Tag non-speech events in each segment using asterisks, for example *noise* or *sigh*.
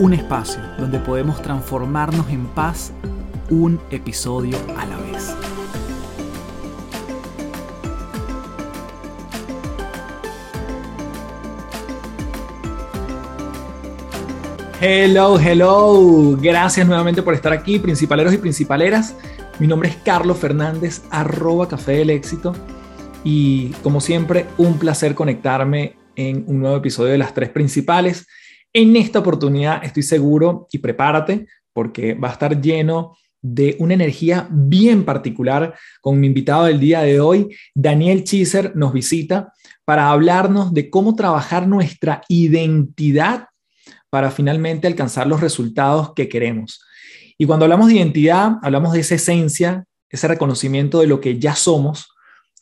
Un espacio donde podemos transformarnos en paz un episodio a la vez. Hello, hello. Gracias nuevamente por estar aquí, principaleros y principaleras. Mi nombre es Carlos Fernández, arroba Café del Éxito. Y como siempre, un placer conectarme en un nuevo episodio de las tres principales. En esta oportunidad estoy seguro y prepárate porque va a estar lleno de una energía bien particular con mi invitado del día de hoy. Daniel Chiser nos visita para hablarnos de cómo trabajar nuestra identidad para finalmente alcanzar los resultados que queremos. Y cuando hablamos de identidad, hablamos de esa esencia, ese reconocimiento de lo que ya somos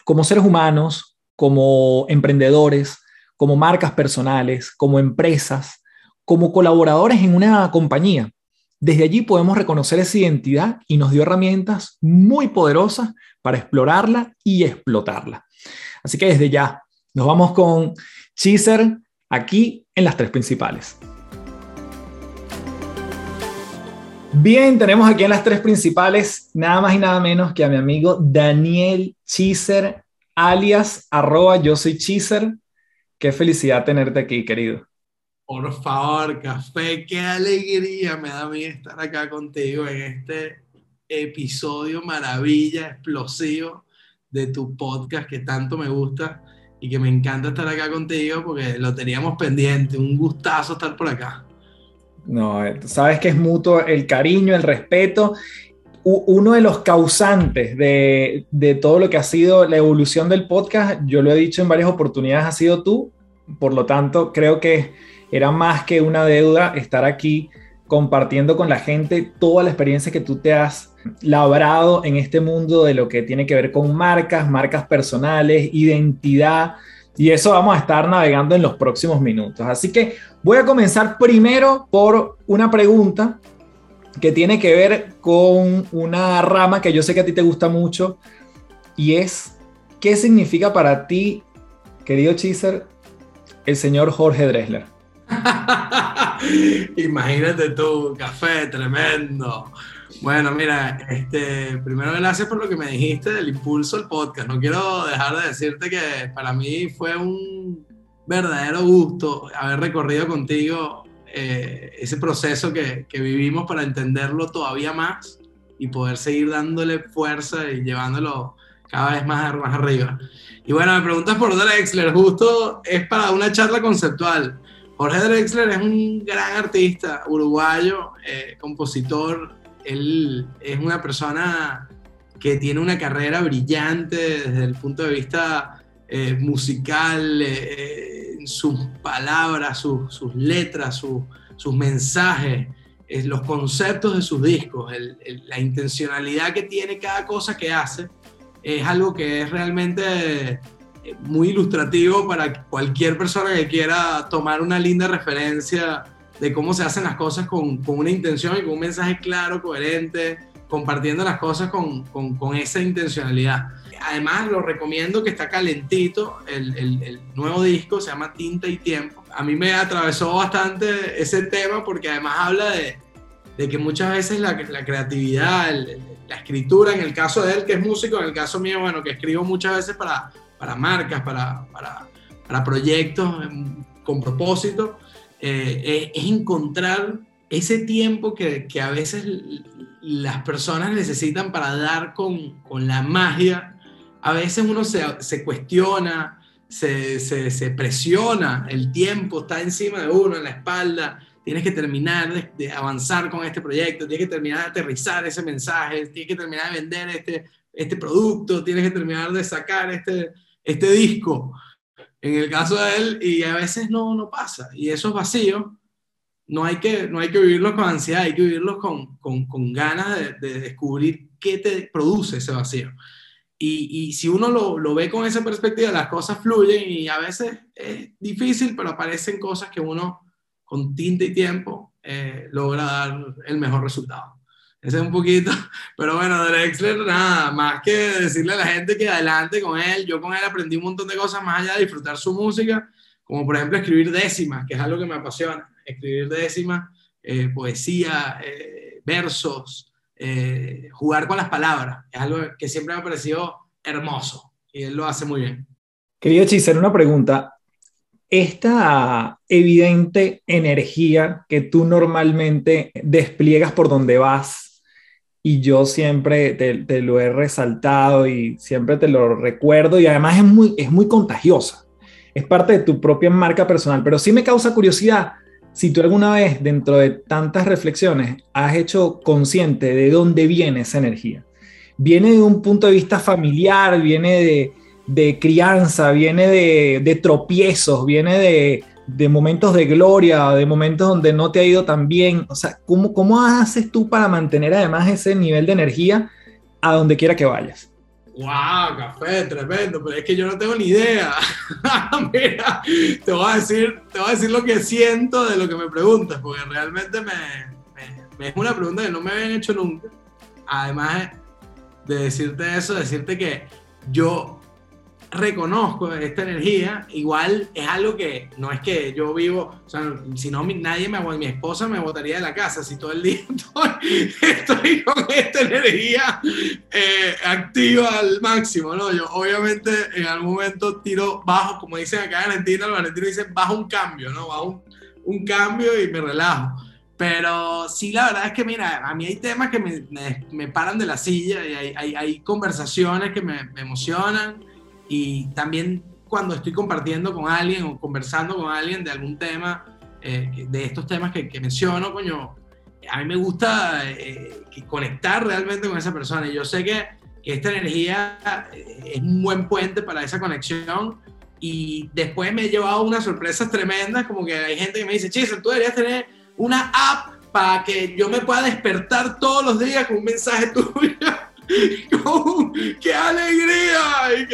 como seres humanos, como emprendedores, como marcas personales, como empresas, como colaboradores en una compañía. Desde allí podemos reconocer esa identidad y nos dio herramientas muy poderosas para explorarla y explotarla. Así que desde ya nos vamos con Cheezer aquí en las tres principales. Bien, tenemos aquí en las tres principales nada más y nada menos que a mi amigo Daniel Cheezer, alias yo soy Cheezer. Qué felicidad tenerte aquí, querido. Por favor, café, qué alegría me da a mí estar acá contigo en este episodio maravilla, explosivo de tu podcast que tanto me gusta y que me encanta estar acá contigo porque lo teníamos pendiente. Un gustazo estar por acá. No, sabes que es mutuo el cariño, el respeto uno de los causantes de, todo lo que ha sido la evolución del podcast, yo lo he dicho en varias oportunidades, ha sido tú. Por lo tanto, creo que era más que una deuda estar aquí compartiendo con la gente toda la experiencia que tú te has labrado en este mundo de lo que tiene que ver con marcas, marcas personales, identidad. Y eso vamos a estar navegando en los próximos minutos. Así que voy a comenzar primero por una pregunta que tiene que ver con una rama que yo sé que a ti te gusta mucho y es, ¿qué significa para ti, querido Chiser, el señor Jorge Dressler? *laughs* Imagínate tú, café tremendo. Bueno, mira, este, primero gracias por lo que me dijiste del impulso al podcast. No quiero dejar de decirte que para mí fue un verdadero gusto haber recorrido contigo eh, ese proceso que, que, vivimos para entenderlo todavía más y poder seguir dándole fuerza y llevándolo cada vez más, más arriba. Y bueno, me preguntas por Drexler, justo es para una charla conceptual. Jorge Drexler es un gran artista uruguayo, eh, compositor, él es una persona que tiene una carrera brillante desde el punto de vista eh, musical, sus palabras, sus letras, sus mensajes, los conceptos de sus discos, la intencionalidad que tiene cada cosa que hace, es algo que es realmente eh, muy ilustrativo para cualquier persona que quiera tomar una linda referencia de cómo se hacen las cosas con, una intención y con un mensaje claro, coherente, compartiendo las cosas con, con esa intencionalidad además lo recomiendo que está calentito, el, el, nuevo disco se llama Tinta y Tiempo. A mí me atravesó bastante ese tema porque además habla de, de que muchas veces la, la creatividad, la escritura, en el caso de él que es músico, en el caso mío, bueno, que escribo muchas veces para, para marcas, para, para, para proyectos con propósito, eh, es, encontrar ese tiempo que, que, a veces las personas necesitan para dar con, con la magia. A veces uno se, cuestiona, se, presiona, el tiempo está encima de uno, en la espalda, tienes que terminar de, avanzar con este proyecto, tienes que terminar de aterrizar ese mensaje, tienes que terminar de vender este, este producto, tienes que terminar de sacar este, este disco. En el caso de él, y a veces no, no pasa, y eso es vacío, no hay que, no hay que vivirlos con ansiedad, hay que vivirlos con, con, con ganas de, de, descubrir qué te produce ese vacío. Y, y si uno lo, lo, ve con esa perspectiva, las cosas fluyen y a veces es difícil, pero aparecen cosas que uno con tinta y tiempo eh, logra dar el mejor resultado. Ese es un poquito, *laughs* pero bueno, Drexler, nada, más que decirle a la gente que adelante con él, yo con él aprendí un montón de cosas más allá de disfrutar su música, como por ejemplo escribir décimas, que es algo que me apasiona, escribir décimas, eh, poesía, eh, versos, eh, jugar con las palabras, es algo que siempre me ha parecido hermoso y él lo hace muy bien. Querido Chisel, una pregunta. Esta evidente energía que tú normalmente despliegas por donde vas, y yo siempre te, lo he resaltado y siempre te lo recuerdo, y además es muy, es muy contagiosa, es parte de tu propia marca personal, pero sí me causa curiosidad si tú alguna vez dentro de tantas reflexiones has hecho consciente de dónde viene esa energía. Viene de un punto de vista familiar, viene de, de crianza, viene de, de tropiezos, viene de, de, momentos de gloria, de momentos donde no te ha ido tan bien. O sea, ¿cómo, ¿cómo haces tú para mantener además ese nivel de energía a donde quiera que vayas? ¡Wow! Café, tremendo, pero es que yo no tengo ni idea. *laughs* Mira, te voy, a decir, te voy a decir lo que siento de lo que me preguntas, porque realmente me, me, me es una pregunta que no me habían hecho nunca. Además de decirte eso, decirte que yo reconozco esta energía, igual es algo que no es que yo vivo, o sea, si no nadie me, mi esposa me botaría de la casa, si todo el día *laughs* estoy, estoy con esta energía eh, activa al máximo, ¿no? Yo obviamente en algún momento tiro bajo, como dicen acá en Argentina, los argentinos dicen bajo un cambio, ¿no? Bajo un, un cambio y me relajo. Pero sí, la verdad es que, mira, a mí hay temas que me, me, me paran de la silla y hay, hay, hay conversaciones que me, me emocionan y también cuando estoy compartiendo con alguien o conversando con alguien de algún tema, eh, de estos temas que, menciono, coño, a mí me gusta eh, conectar realmente con esa persona. Y yo sé que, que, esta energía eh, es un buen puente para esa conexión. Y después me he llevado unas sorpresas tremendas, como que hay gente que me dice, Chisel, tú deberías tener una app para que yo me pueda despertar todos los días con un mensaje *laughs* tuyo *laughs* ¡Qué alegría!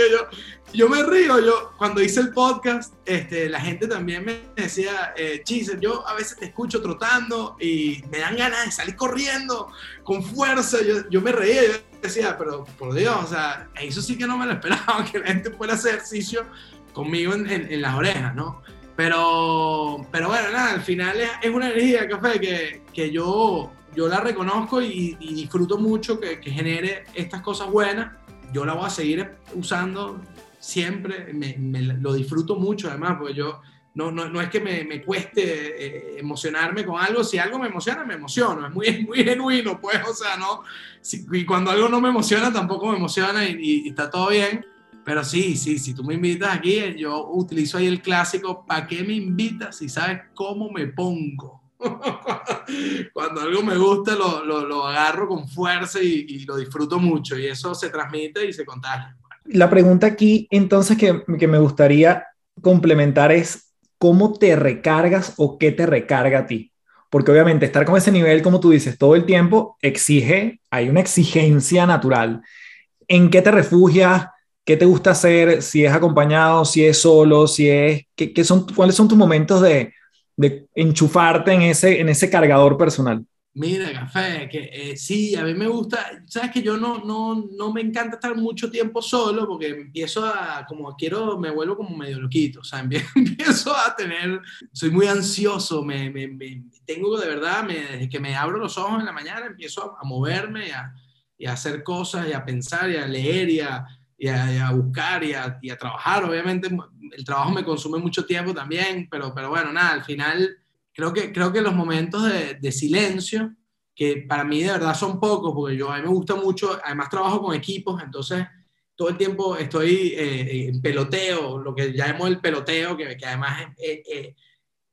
Yo, me río, yo cuando hice el podcast, este, la gente también me decía, eh, yo a veces te escucho trotando y me dan ganas de salir corriendo con fuerza, yo, yo me reía, yo decía, pero por Dios, o sea, eso sí que no me lo esperaba, *laughs* que la gente fuera a hacer ejercicio conmigo en, en, en las orejas, ¿no? Pero, pero bueno, nada, al final es, es una energía, café, que, que yo yo la reconozco y, y disfruto mucho que, que, genere estas cosas buenas. Yo la voy a seguir usando siempre, me, me lo disfruto mucho además, porque yo no, no, no es que me, me cueste eh, emocionarme con algo, si algo me emociona, me emociono, es muy, *laughs* muy genuino, pues, o sea, no, si, y cuando algo no me emociona, tampoco me emociona y, y, y está todo bien. Pero sí, sí, si tú me invitas aquí, yo utilizo ahí el clásico, ¿para qué me invitas si sabes cómo me pongo? *laughs* Cuando algo me gusta, lo, lo, agarro con fuerza y, y, lo disfruto mucho y eso se transmite y se contagia. La pregunta aquí entonces que, que me gustaría complementar es, ¿cómo te recargas o qué te recarga a ti? Porque obviamente estar con ese nivel, como tú dices, todo el tiempo exige, hay una exigencia natural. ¿En qué te refugias? ¿Qué te gusta hacer? Si es acompañado, si es solo, si es... ¿qué, qué son, ¿Cuáles son tus momentos de, de enchufarte en ese, en ese cargador personal? Mira, café, que eh, sí, a mí me gusta, sabes que yo no, no, no me encanta estar mucho tiempo solo porque empiezo a, como quiero, me vuelvo como medio loquito, o sea, *laughs* empiezo a tener, soy muy ansioso, me, me, me tengo de verdad, me, desde que me abro los ojos en la mañana empiezo a, a moverme a, y a, hacer cosas y a pensar y a leer y a, y a, y a buscar y a, y a, trabajar. Obviamente el trabajo me consume mucho tiempo también, pero, pero bueno, nada, al final creo que, creo que los momentos de, de, silencio, que para mí de verdad son pocos, porque yo a mí me gusta mucho, además trabajo con equipos, entonces todo el tiempo estoy eh, en peloteo, lo que llamo el peloteo, que, que además. Eh, eh,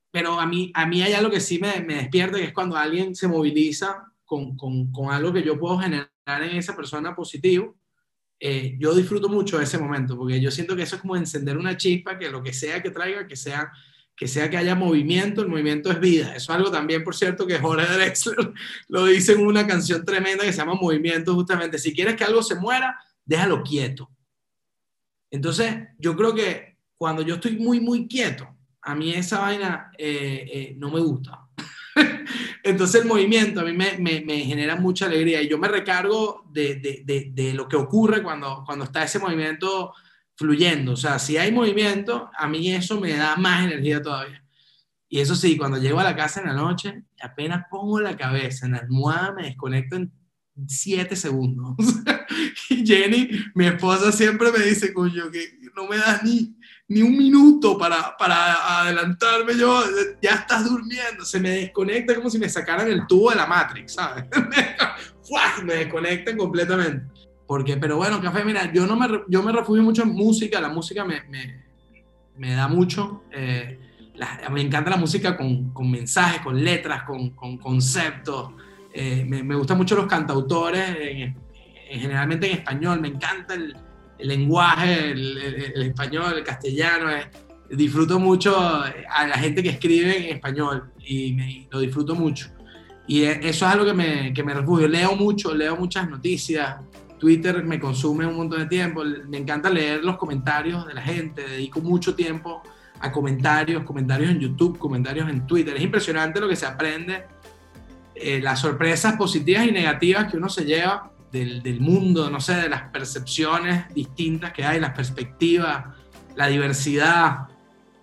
pero a mí, a mí hay algo que sí me, me que es cuando alguien se moviliza con, con algo que yo puedo generar en esa persona positivo eh, yo disfruto mucho ese momento, porque yo siento que eso es como encender una chispa, que lo que sea que traiga, que sea que sea que haya movimiento, el movimiento es vida. Eso es algo también, por cierto, que Jorge Drexler *laughs* lo dice en una canción tremenda que se llama Movimiento, justamente. Si quieres que algo se muera, déjalo quieto. Entonces, yo creo que cuando yo estoy muy, muy quieto, a mí esa vaina eh, eh, no me gusta. *laughs* Entonces el movimiento a mí me, genera mucha alegría y yo me recargo de, de, de, lo que ocurre cuando, cuando está ese movimiento fluyendo. O sea, si hay movimiento, a mí eso me da más energía todavía. Y eso sí, cuando llego a la casa en la noche, apenas pongo la cabeza en la almohada, me desconecto en siete segundos. *laughs* y Jenny, mi esposa, siempre me dice, coño, que no me das ni, ni un minuto para, para adelantarme yo, ya estás durmiendo, se me desconecta como si me sacaran el tubo de la Matrix, ¿sabes? *laughs* me desconectan completamente. Porque, pero bueno, café, mira, yo, no me, yo me refugio mucho en música, la música me, me, me da mucho. Eh, me encanta la música con, con mensajes, con letras, con, con conceptos. Eh, me, me, gustan mucho los cantautores, generalmente en español, me encanta el, el lenguaje, el, el, español, el castellano. Eh, disfruto mucho a la gente que escribe en español y me, lo disfruto mucho. Y eso es algo que me, que me refugio. Leo mucho, leo muchas noticias, Twitter me consume un montón de tiempo. Me encanta leer los comentarios de la gente. Dedico mucho tiempo a comentarios, comentarios en YouTube, comentarios en Twitter. Es impresionante lo que se aprende, eh, las sorpresas positivas y negativas que uno se lleva del, mundo, no sé, de las percepciones distintas que hay, las perspectivas, la diversidad,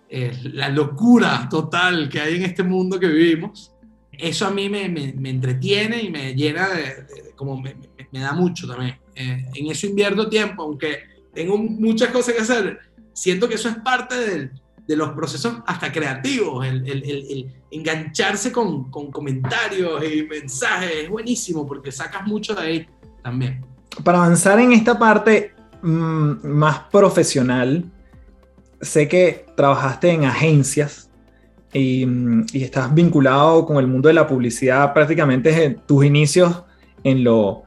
eh, la locura total que hay en este mundo que vivimos. Eso a mí me, me, entretiene y me llena de, como me, da mucho también. Eh, en eso invierto tiempo, aunque tengo muchas cosas que hacer, siento que eso es parte de los procesos hasta creativos, el engancharse con, con, comentarios y mensajes, es buenísimo porque sacas mucho de ahí también. Para avanzar en esta parte mmm, más profesional, sé que trabajaste en agencias y, y, estás vinculado con el mundo de la publicidad prácticamente desde tus inicios en lo,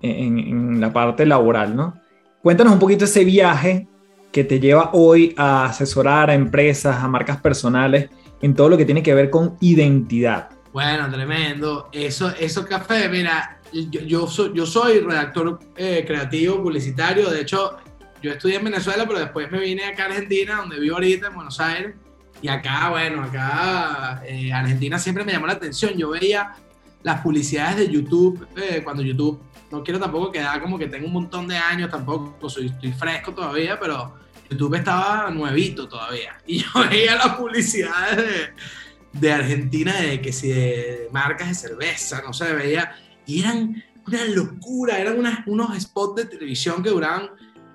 en, en, la parte laboral, ¿no? Cuéntanos un poquito ese viaje que te lleva hoy a asesorar a empresas, a marcas personales, en todo lo que tiene que ver con identidad. Bueno, tremendo. Eso, eso café, mira, yo, yo, soy, yo soy redactor eh, creativo, publicitario. De hecho, yo estudié en Venezuela, pero después me vine acá a Argentina, donde vivo ahorita, en Buenos Aires. Y acá, bueno, acá eh, Argentina siempre me llamó la atención. Yo veía las publicidades de YouTube, eh, cuando YouTube no quiero tampoco quedar como que tengo un montón de años, tampoco soy, estoy fresco todavía, pero YouTube estaba nuevito todavía. *laughs* Y yo veía las publicidades de, de Argentina, de que si de marcas de cerveza, no sé, veía, y eran una locura, eran unas, unos spots de televisión que duraban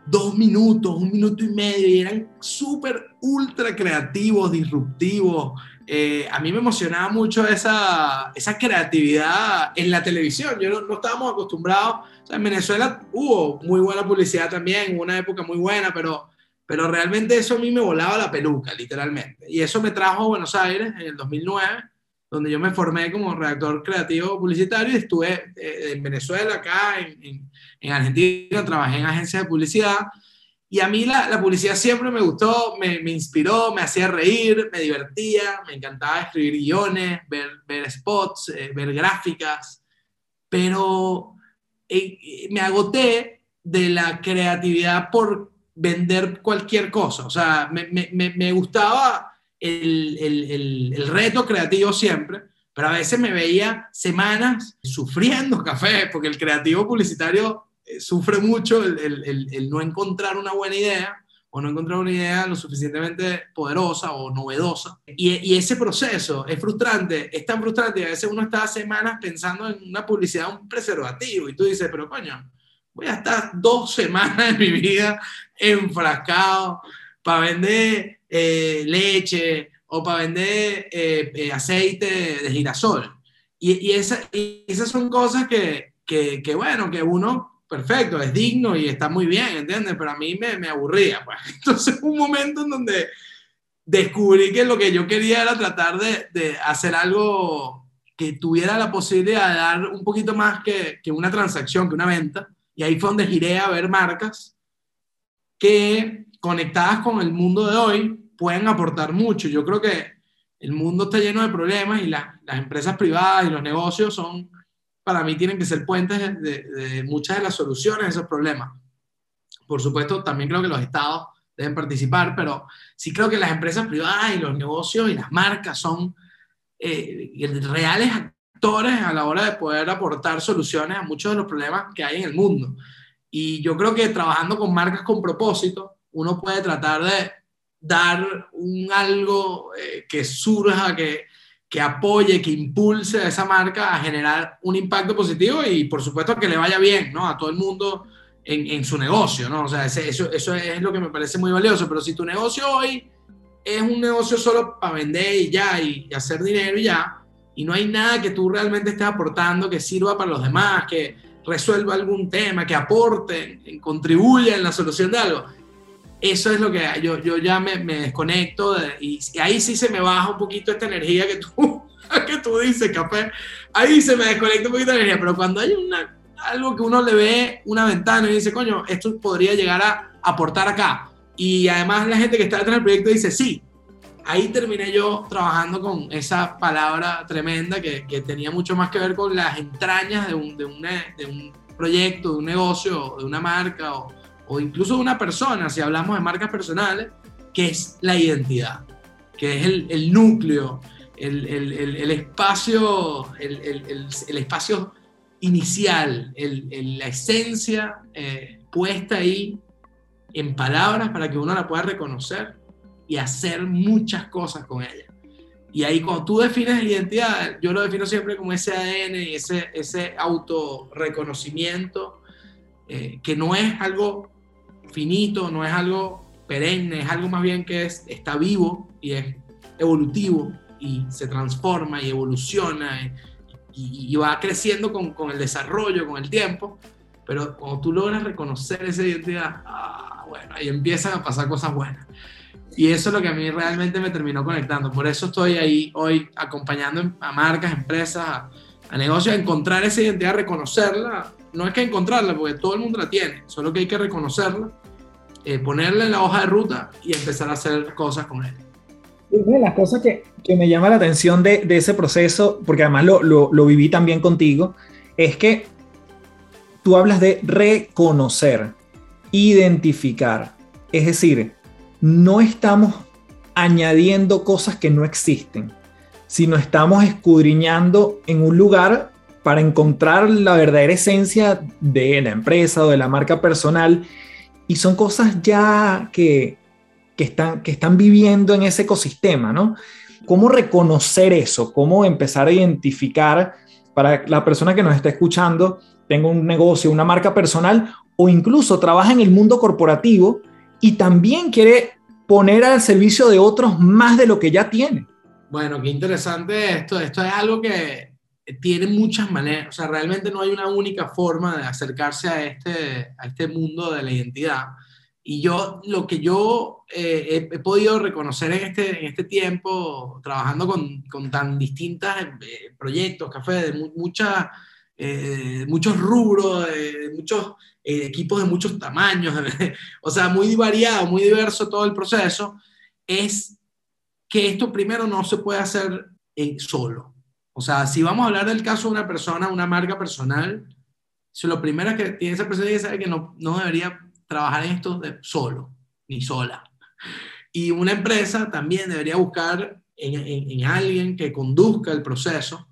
dos minutos, un minuto y medio, y eran súper, ultra creativos, disruptivos, eh, a mí me emocionaba mucho esa, esa creatividad en la televisión. Yo no, no, estábamos acostumbrados. O sea, en Venezuela hubo muy buena publicidad también, una época muy buena, pero, pero realmente eso a mí me volaba la peluca, literalmente. Y eso me trajo a Buenos Aires en el 2009, donde yo me formé como redactor creativo publicitario y estuve eh, en Venezuela, acá, en, en, en Argentina, trabajé en agencias de publicidad y a mí la, la publicidad siempre me gustó, me, me, inspiró, me hacía reír, me divertía, me encantaba escribir guiones, ver, ver spots, eh, ver gráficas, pero eh, me agoté de la creatividad por vender cualquier cosa. O sea, me, me, me gustaba el, el, el, reto creativo siempre, pero a veces me veía semanas sufriendo *laughs* café, porque el creativo publicitario eh, sufre mucho el, el, el, no encontrar una buena idea o no encontrar una idea lo suficientemente poderosa o novedosa. Y, y, ese proceso es frustrante, es tan frustrante a veces uno está semanas pensando en una publicidad, un preservativo, y tú dices, pero coño, voy a estar dos semanas de mi vida enfrascado para vender eh, leche o para vender eh, eh, aceite de girasol. Y, y, esa, y, esas son cosas que, que, que, bueno, que uno perfecto, es digno y está muy bien, ¿entiendes? Pero a mí me, me aburría, pues. *laughs* Entonces, un momento en donde descubrí que lo que yo quería era tratar de, de, hacer algo que tuviera la posibilidad de dar un poquito más que, que, una transacción, que una venta. Y ahí fue donde giré a ver marcas que conectadas con el mundo de hoy pueden aportar mucho. Yo creo que el mundo está lleno de problemas y las empresas privadas y los negocios son, para mí, tienen que ser puentes de, de, muchas de las soluciones a esos problemas. Por supuesto, también creo que los estados deben participar, pero sí creo que las empresas privadas y los negocios y las marcas son eh, reales actores a la hora de poder aportar soluciones a muchos de los problemas que hay en el mundo. Y yo creo que trabajando con marcas con propósito, uno puede tratar de dar un algo eh, que surja, que, que apoye, que impulse a esa marca a generar un impacto positivo y por supuesto que le vaya bien, ¿no? A todo el mundo en, en su negocio, ¿no? O sea, eso, eso es lo que me parece muy valioso, pero si tu negocio hoy es un negocio solo para vender y ya, y, hacer dinero y ya, y no hay nada que tú realmente estés aportando que sirva para los demás, que resuelva algún tema, que aporte, contribuya en la solución de algo, eso es lo que yo, yo ya me, me desconecto y, ahí sí se me baja un poquito esta energía que tú, *laughs* que tú dices, café. Ahí se me desconecta un poquito la energía, pero cuando hay una, algo que uno le ve una ventana y dice, coño, esto podría llegar a aportar acá. Y además la gente que está detrás del proyecto dice, sí. Ahí terminé yo trabajando con esa palabra tremenda que, que tenía mucho más que ver con las entrañas de un, de, de un proyecto, de un negocio, de una marca o, o incluso de una persona, si hablamos de marcas personales, que es la identidad, que es el, el núcleo, el, el, el espacio, el, espacio inicial, la esencia eh, puesta ahí en palabras para que uno la pueda reconocer y hacer muchas cosas con ella. Y ahí cuando tú defines la identidad, yo lo defino siempre como ese ADN y ese, ese autorreconocimiento, eh, que no es algo finito, no es algo perenne, es algo más bien que es, está vivo y es evolutivo y se transforma y evoluciona y, va creciendo con, con, el desarrollo, con el tiempo. Pero cuando tú logras reconocer esa identidad, ah, bueno, ahí empiezan a pasar cosas buenas. Y eso es lo que a mí realmente me terminó conectando. Por eso estoy ahí hoy acompañando a marcas, empresas, a, a negocios a encontrar esa identidad, reconocerla, no es que encontrarla, porque todo el mundo la tiene, solo que hay que reconocerla, eh, ponerla en la hoja de ruta y empezar a hacer cosas con ella. Una de las cosas que, que me llama la atención de, de ese proceso, porque además lo, lo, lo, viví también contigo, es que tú hablas de reconocer, identificar. Es decir, no estamos añadiendo cosas que no existen, sino estamos escudriñando en un lugar para encontrar la verdadera esencia de la empresa o de la marca personal. Y son cosas ya que, que, están, que están viviendo en ese ecosistema, ¿no? ¿Cómo reconocer eso? ¿Cómo empezar a identificar para la persona que nos está escuchando, tenga un negocio, una marca personal o incluso trabaja en el mundo corporativo y también quiere poner al servicio de otros más de lo que ya tiene? Bueno, qué interesante esto. Esto es algo que tiene muchas maneras, o sea, realmente no hay una única forma de acercarse a este, a este mundo de la identidad. Y yo, lo que yo eh, he, podido reconocer en este, en este tiempo, trabajando con, con tan distintos eh, proyectos, café, de muchas, eh, muchos rubros, de muchos equipos de muchos tamaños, *laughs* o sea, muy variado, muy diverso todo el proceso, es que esto primero no se puede hacer solo. O sea, si vamos a hablar del caso de una persona, una marca personal, si lo primero que tiene esa persona es que no, no debería trabajar en esto de solo, ni sola. Y una empresa también debería buscar en, en, alguien que conduzca el proceso,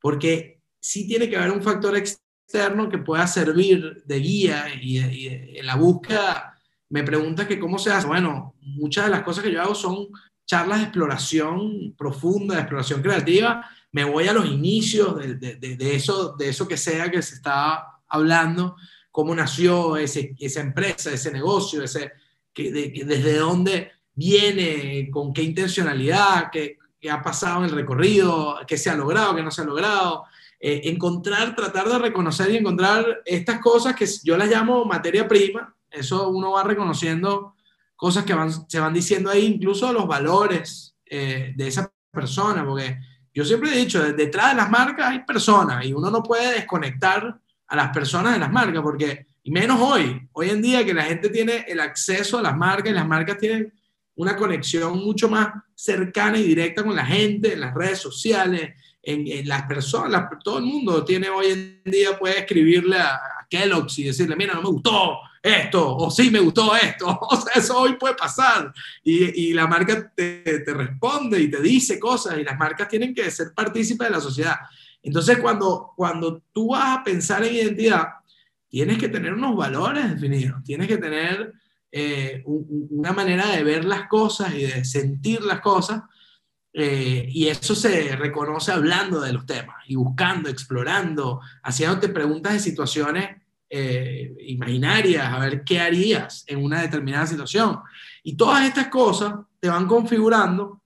porque sí tiene que haber un factor externo que pueda servir de guía y, y en la búsqueda. Me preguntas que cómo se hace. Bueno, muchas de las cosas que yo hago son charlas de exploración profunda, de exploración creativa, me voy a los inicios de, de, eso, de eso que sea que se está hablando, cómo nació ese, esa empresa, ese negocio, ese, que, desde dónde viene, con qué intencionalidad, qué, qué, ha pasado en el recorrido, qué se ha logrado, qué no se ha logrado. Eh, encontrar, tratar de reconocer y encontrar estas cosas que yo las llamo materia prima. Eso uno va reconociendo cosas que se van diciendo ahí, incluso los valores eh, de esa persona, porque yo siempre he dicho, detrás de las marcas hay personas y uno no puede desconectar a las personas de las marcas, porque, y menos hoy, hoy en día que la gente tiene el acceso a las marcas y las marcas tienen una conexión mucho más cercana y directa con la gente en las redes sociales, en, las personas, todo el mundo tiene hoy en día, puede escribirle a, Kellogg's y decirle, mira, no me gustó esto, o sí me gustó esto, *laughs* o sea, eso hoy puede pasar. Y, y la marca te, te, responde y te dice cosas, y las marcas tienen que ser partícipes de la sociedad. Entonces, cuando, cuando tú vas a pensar en identidad, tienes que tener unos valores definidos, tienes que tener eh, una manera de ver las cosas y de sentir las cosas, eh, y eso se reconoce hablando de los temas y buscando, explorando, haciéndote preguntas de situaciones eh, imaginarias, a ver qué harías en una determinada situación. Y todas estas cosas te van configurando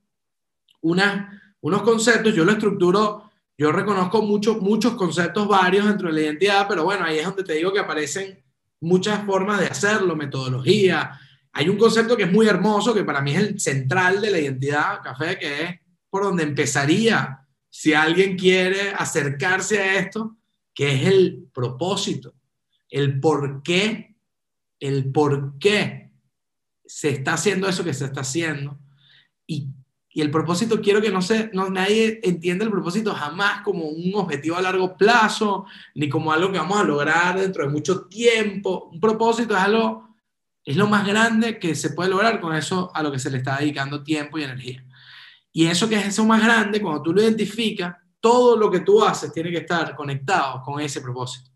unos conceptos, yo lo estructuro, yo reconozco muchos muchos conceptos varios dentro de la identidad, pero bueno, ahí es donde te digo que aparecen muchas formas de hacerlo, metodología. Hay un concepto que es muy hermoso, que para mí es el central de la identidad café, que es por donde empezaría si alguien quiere acercarse a esto, que es el propósito, el por qué, el por se está haciendo eso que se está haciendo. Y, y el propósito, quiero que no se, no, nadie entienda el propósito jamás como un objetivo a largo plazo, ni como algo que vamos a lograr dentro de mucho tiempo. Un propósito es algo, es lo más grande que se puede lograr con eso a lo que se le está dedicando tiempo y energía. Y eso que es eso más grande, cuando tú lo identificas, todo lo que tú haces tiene que estar conectado con ese propósito.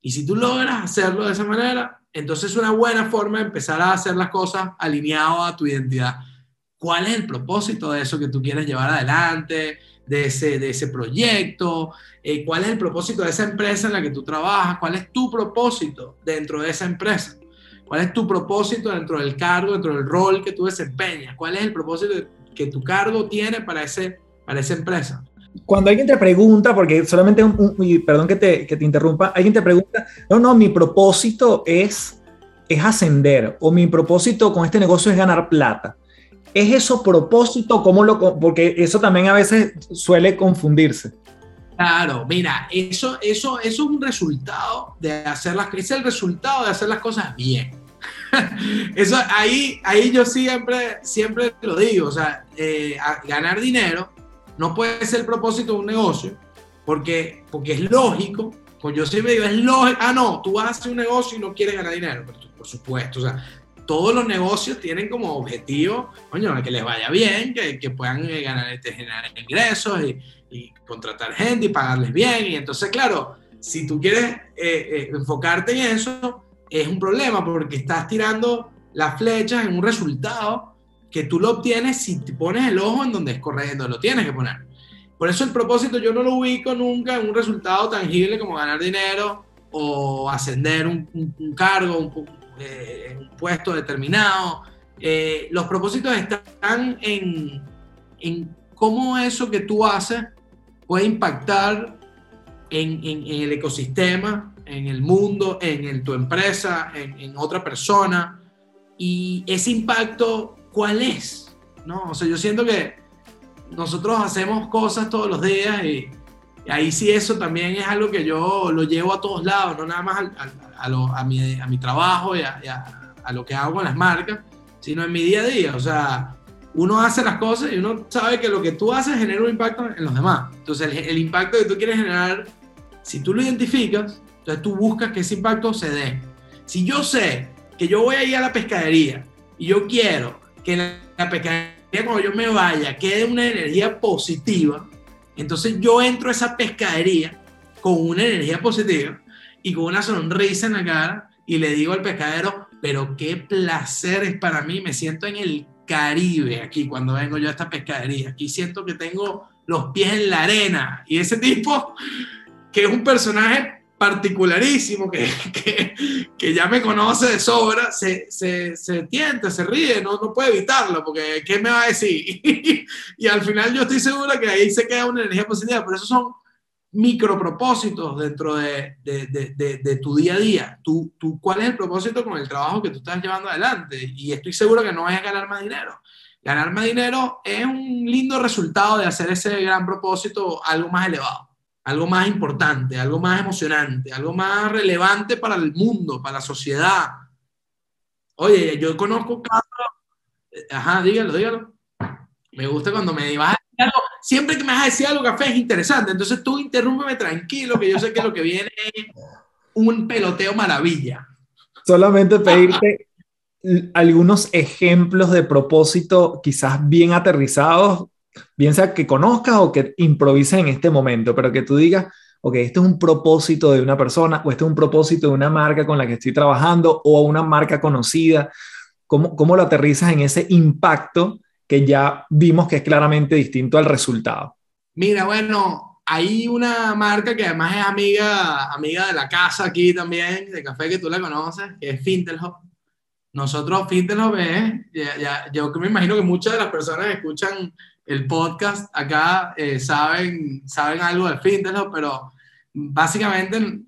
Y si tú logras hacerlo de esa manera, entonces es una buena forma de empezar a hacer las cosas alineado a tu identidad. ¿Cuál es el propósito de eso que tú quieres llevar adelante, de ese, de ese proyecto? Eh, ¿Cuál es el propósito de esa empresa en la que tú trabajas? ¿Cuál es tu propósito dentro de esa empresa? ¿Cuál es tu propósito dentro del cargo, dentro del rol que tú desempeñas? ¿Cuál es el propósito que tu cargo tiene para, ese, para esa empresa. Cuando alguien te pregunta, porque solamente, un, perdón que te, que te interrumpa, alguien te pregunta, no, no, mi propósito es, es ascender o mi propósito con este negocio es ganar plata. ¿Es eso propósito? ¿Cómo lo, porque eso también a veces suele confundirse. Claro, mira, eso, eso, eso es un resultado de hacer las, es el resultado de hacer las cosas bien. *laughs* Eso ahí, ahí yo siempre, siempre lo digo, o sea, eh, ganar dinero no puede ser el propósito de un negocio, porque, porque es lógico, pues yo siempre digo, es lógico, ah, no, tú haces un negocio y no quieres ganar dinero, por supuesto, o sea, todos los negocios tienen como objetivo, coño, que les vaya bien, que, que puedan eh, ganar, este, generar ingresos y, contratar gente y pagarles bien, y entonces, claro, si tú quieres eh, enfocarte en eso, es un problema porque estás tirando las flechas en un resultado que tú lo obtienes si te pones el ojo en donde es correcto, lo tienes que poner. Por eso el propósito yo no lo ubico nunca en un resultado tangible como ganar dinero o ascender un, cargo, un, eh, un, puesto determinado. Eh, los propósitos están en, en, cómo eso que tú haces puede impactar en, en el ecosistema, en el mundo, en, tu empresa, en, otra persona. Y ese impacto, ¿cuál es? ¿No? O sea, yo siento que nosotros hacemos cosas todos los días y, ahí sí eso también es algo que yo lo llevo a todos lados, no nada más a, mi, a, mi, trabajo y, a, lo que hago con las marcas, sino en mi día a día. O sea, uno hace las cosas y uno sabe que lo que tú haces genera un impacto en los demás. Entonces, el, el impacto que tú quieres generar, si tú lo identificas, entonces tú buscas que ese impacto se dé. Si yo sé que yo voy a ir a la pescadería y yo quiero que la, pescadería cuando yo me vaya quede una energía positiva, entonces yo entro a esa pescadería con una energía positiva y con una sonrisa en la cara y le digo al pescadero, pero qué placer es para mí, me siento en el Caribe aquí cuando vengo yo a esta pescadería, aquí siento que tengo los pies en la arena y ese tipo que es un personaje particularísimo que, *laughs* que, que, ya me conoce de sobra, se, se, se tienta, se ríe, no, no puede evitarlo, porque ¿qué me va a decir? *laughs* y al final yo estoy seguro que ahí se queda una energía positiva, pero esos son micropropósitos dentro de, de, de, de, tu día a día. Tú, tú, ¿Cuál es el propósito con el trabajo que tú estás llevando adelante? Y estoy seguro que no es ganar más dinero. Ganar más dinero es un lindo resultado de hacer ese gran propósito algo más elevado algo más importante, algo más emocionante, algo más relevante para el mundo, para la sociedad. Oye, yo conozco casos, Ajá, dígalo, dígalo. Me gusta cuando me vas a decir algo. Siempre que me vas a decir algo, café, es interesante. Entonces tú interrúmpeme tranquilo, que yo sé que lo que viene es un peloteo maravilla. Solamente pedirte algunos ejemplos de propósito quizás bien aterrizados, bien sea que conozcas o que improvises en este momento, pero que tú digas, ok, este es un propósito de una persona o este es un propósito de una marca con la que estoy trabajando o una marca conocida. ¿Cómo, cómo lo aterrizas en ese impacto que ya vimos que es claramente distinto al resultado? Mira, bueno, hay una marca que además es amiga, amiga de la casa aquí también, de café que tú la conoces, que es Fintelhop. Nosotros, Fintelhop es, ya, ya, yo me imagino que muchas de las personas escuchan el podcast acá eh, saben, saben algo de Fintelhop, pero básicamente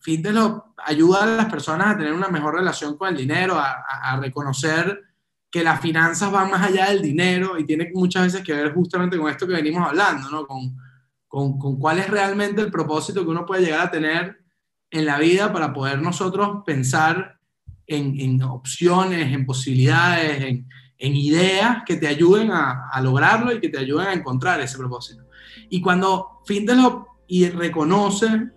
Fintelhop ayuda a las personas a tener una mejor relación con el dinero, a, a, reconocer que las finanzas van más allá del dinero y tiene muchas veces que ver justamente con esto que venimos hablando, ¿no? Con, con, con cuál es realmente el propósito que uno puede llegar a tener en la vida para poder nosotros pensar en, en opciones, en posibilidades, en, en ideas que te ayuden a, lograrlo y que te ayuden a encontrar ese propósito. Y cuando Fintelhop y reconoce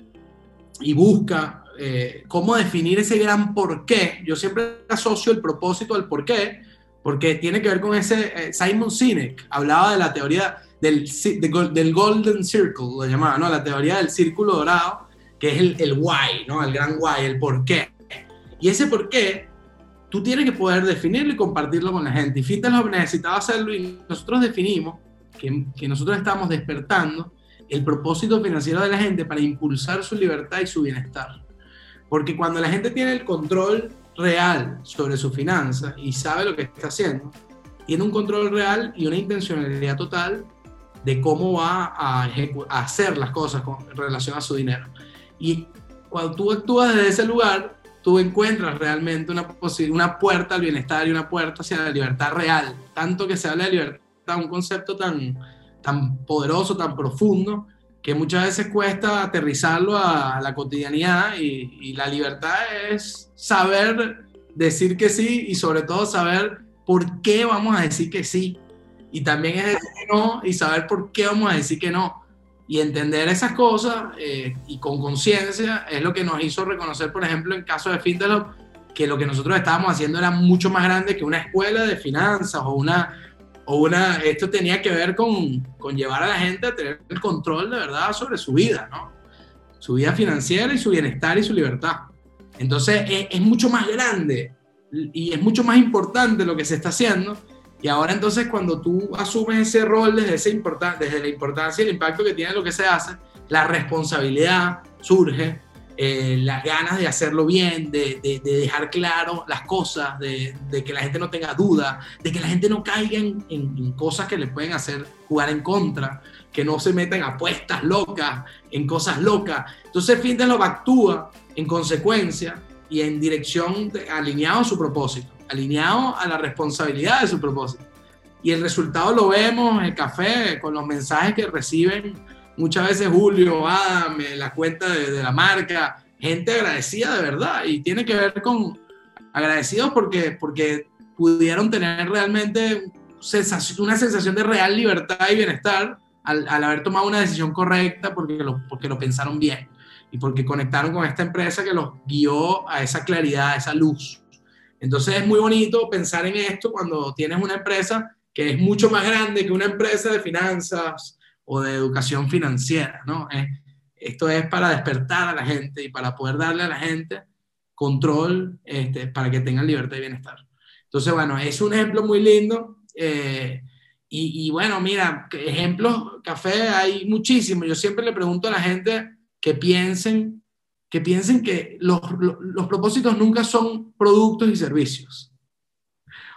y busca eh, cómo definir ese gran por qué, yo siempre asocio el propósito al por qué, porque tiene que ver con ese, eh, Simon Sinek hablaba de la teoría del, de, del Golden Circle, lo llamaba, ¿no? La teoría del círculo dorado, que es el, el why, ¿no? El gran why, el por qué. Y ese por qué tú tienes que poder definirlo y compartirlo con la gente. Y Fintelhop necesitaba hacerlo y nosotros definimos que, nosotros estamos despertando el propósito financiero de la gente para impulsar su libertad y su bienestar. Porque cuando la gente tiene el control real sobre su finanza y sabe lo que está haciendo, tiene un control real y una intencionalidad total de cómo va a hacer las cosas con relación a su dinero. Y cuando tú actúas desde ese lugar, tú encuentras realmente una, una puerta al bienestar y una puerta hacia la libertad real. Tanto que se habla de libertad, un concepto tan, tan poderoso, tan profundo, que muchas veces cuesta aterrizarlo a la cotidianidad y, y, la libertad es saber decir que sí y sobre todo saber por qué vamos a decir que sí. Y también es decir que no y saber por qué vamos a decir que no. Y entender esas cosas eh, y con conciencia es lo que nos hizo reconocer, por ejemplo, en caso de Fintelop, que lo que nosotros estábamos haciendo era mucho más grande que una escuela de finanzas o una... O una esto tenía que ver con, con llevar a la gente a tener el control de verdad sobre su vida, ¿no? Su vida financiera y su bienestar y su libertad. Entonces es, es mucho más grande y es mucho más importante lo que se está haciendo y ahora entonces cuando tú asumes ese rol desde, ese importan desde la importancia y el impacto que tiene lo que se hace, la responsabilidad surge, eh, las ganas de hacerlo bien, de, de, de dejar claro las cosas, de, que la gente no tenga duda, de que la gente no caiga en, en, en, cosas que le pueden hacer jugar en contra, que no se metan apuestas locas, en cosas locas. Entonces Fintelop actúa en consecuencia y en dirección alineado a su propósito alineado a la responsabilidad de su propósito. Y el resultado lo vemos en el café, con los mensajes que reciben muchas veces Julio, Adam, la cuenta de, de la marca, gente agradecida de verdad. Y tiene que ver con agradecidos porque, porque pudieron tener realmente una sensación de real libertad y bienestar al, al, haber tomado una decisión correcta porque lo, porque lo pensaron bien y porque conectaron con esta empresa que los guió a esa claridad, a esa luz. Entonces es muy bonito pensar en esto cuando tienes una empresa que es mucho más grande que una empresa de finanzas o de educación financiera, ¿no? esto es para despertar a la gente y para poder darle a la gente control este, para que tengan libertad y bienestar. Entonces, bueno, es un ejemplo muy lindo. Eh, y, y, bueno, mira, ejemplos, café, hay muchísimos. Yo siempre le pregunto a la gente que piensen que piensen que los, los, propósitos nunca son productos y servicios.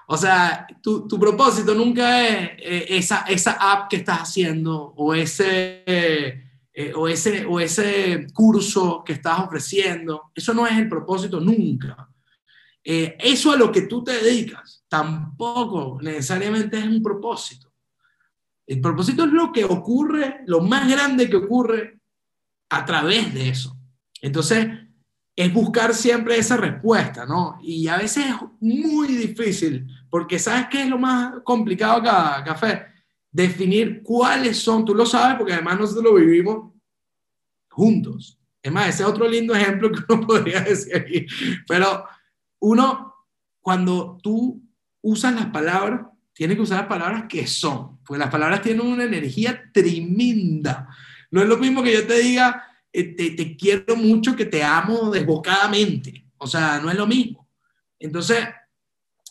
O sea, tu, tu propósito nunca es eh, esa, esa app que estás haciendo o ese, eh, o, ese, o ese curso que estás ofreciendo. Eso no es el propósito nunca. Eh, eso a lo que tú te dedicas tampoco necesariamente es un propósito. El propósito es lo que ocurre, lo más grande que ocurre a través de eso. Entonces, es buscar siempre esa respuesta, ¿no? Y a veces es muy difícil, porque ¿sabes qué es lo más complicado acá, Café? Definir cuáles son, tú lo sabes, porque además nosotros lo vivimos juntos. Es más, ese es otro lindo ejemplo que uno *laughs* podría decir aquí. Pero uno, cuando tú usas las palabras, tiene que usar las palabras que son, porque las palabras tienen una energía tremenda. No es lo mismo que yo te diga, eh, te, quiero mucho, que te amo desbocadamente. O sea, no es lo mismo. Entonces,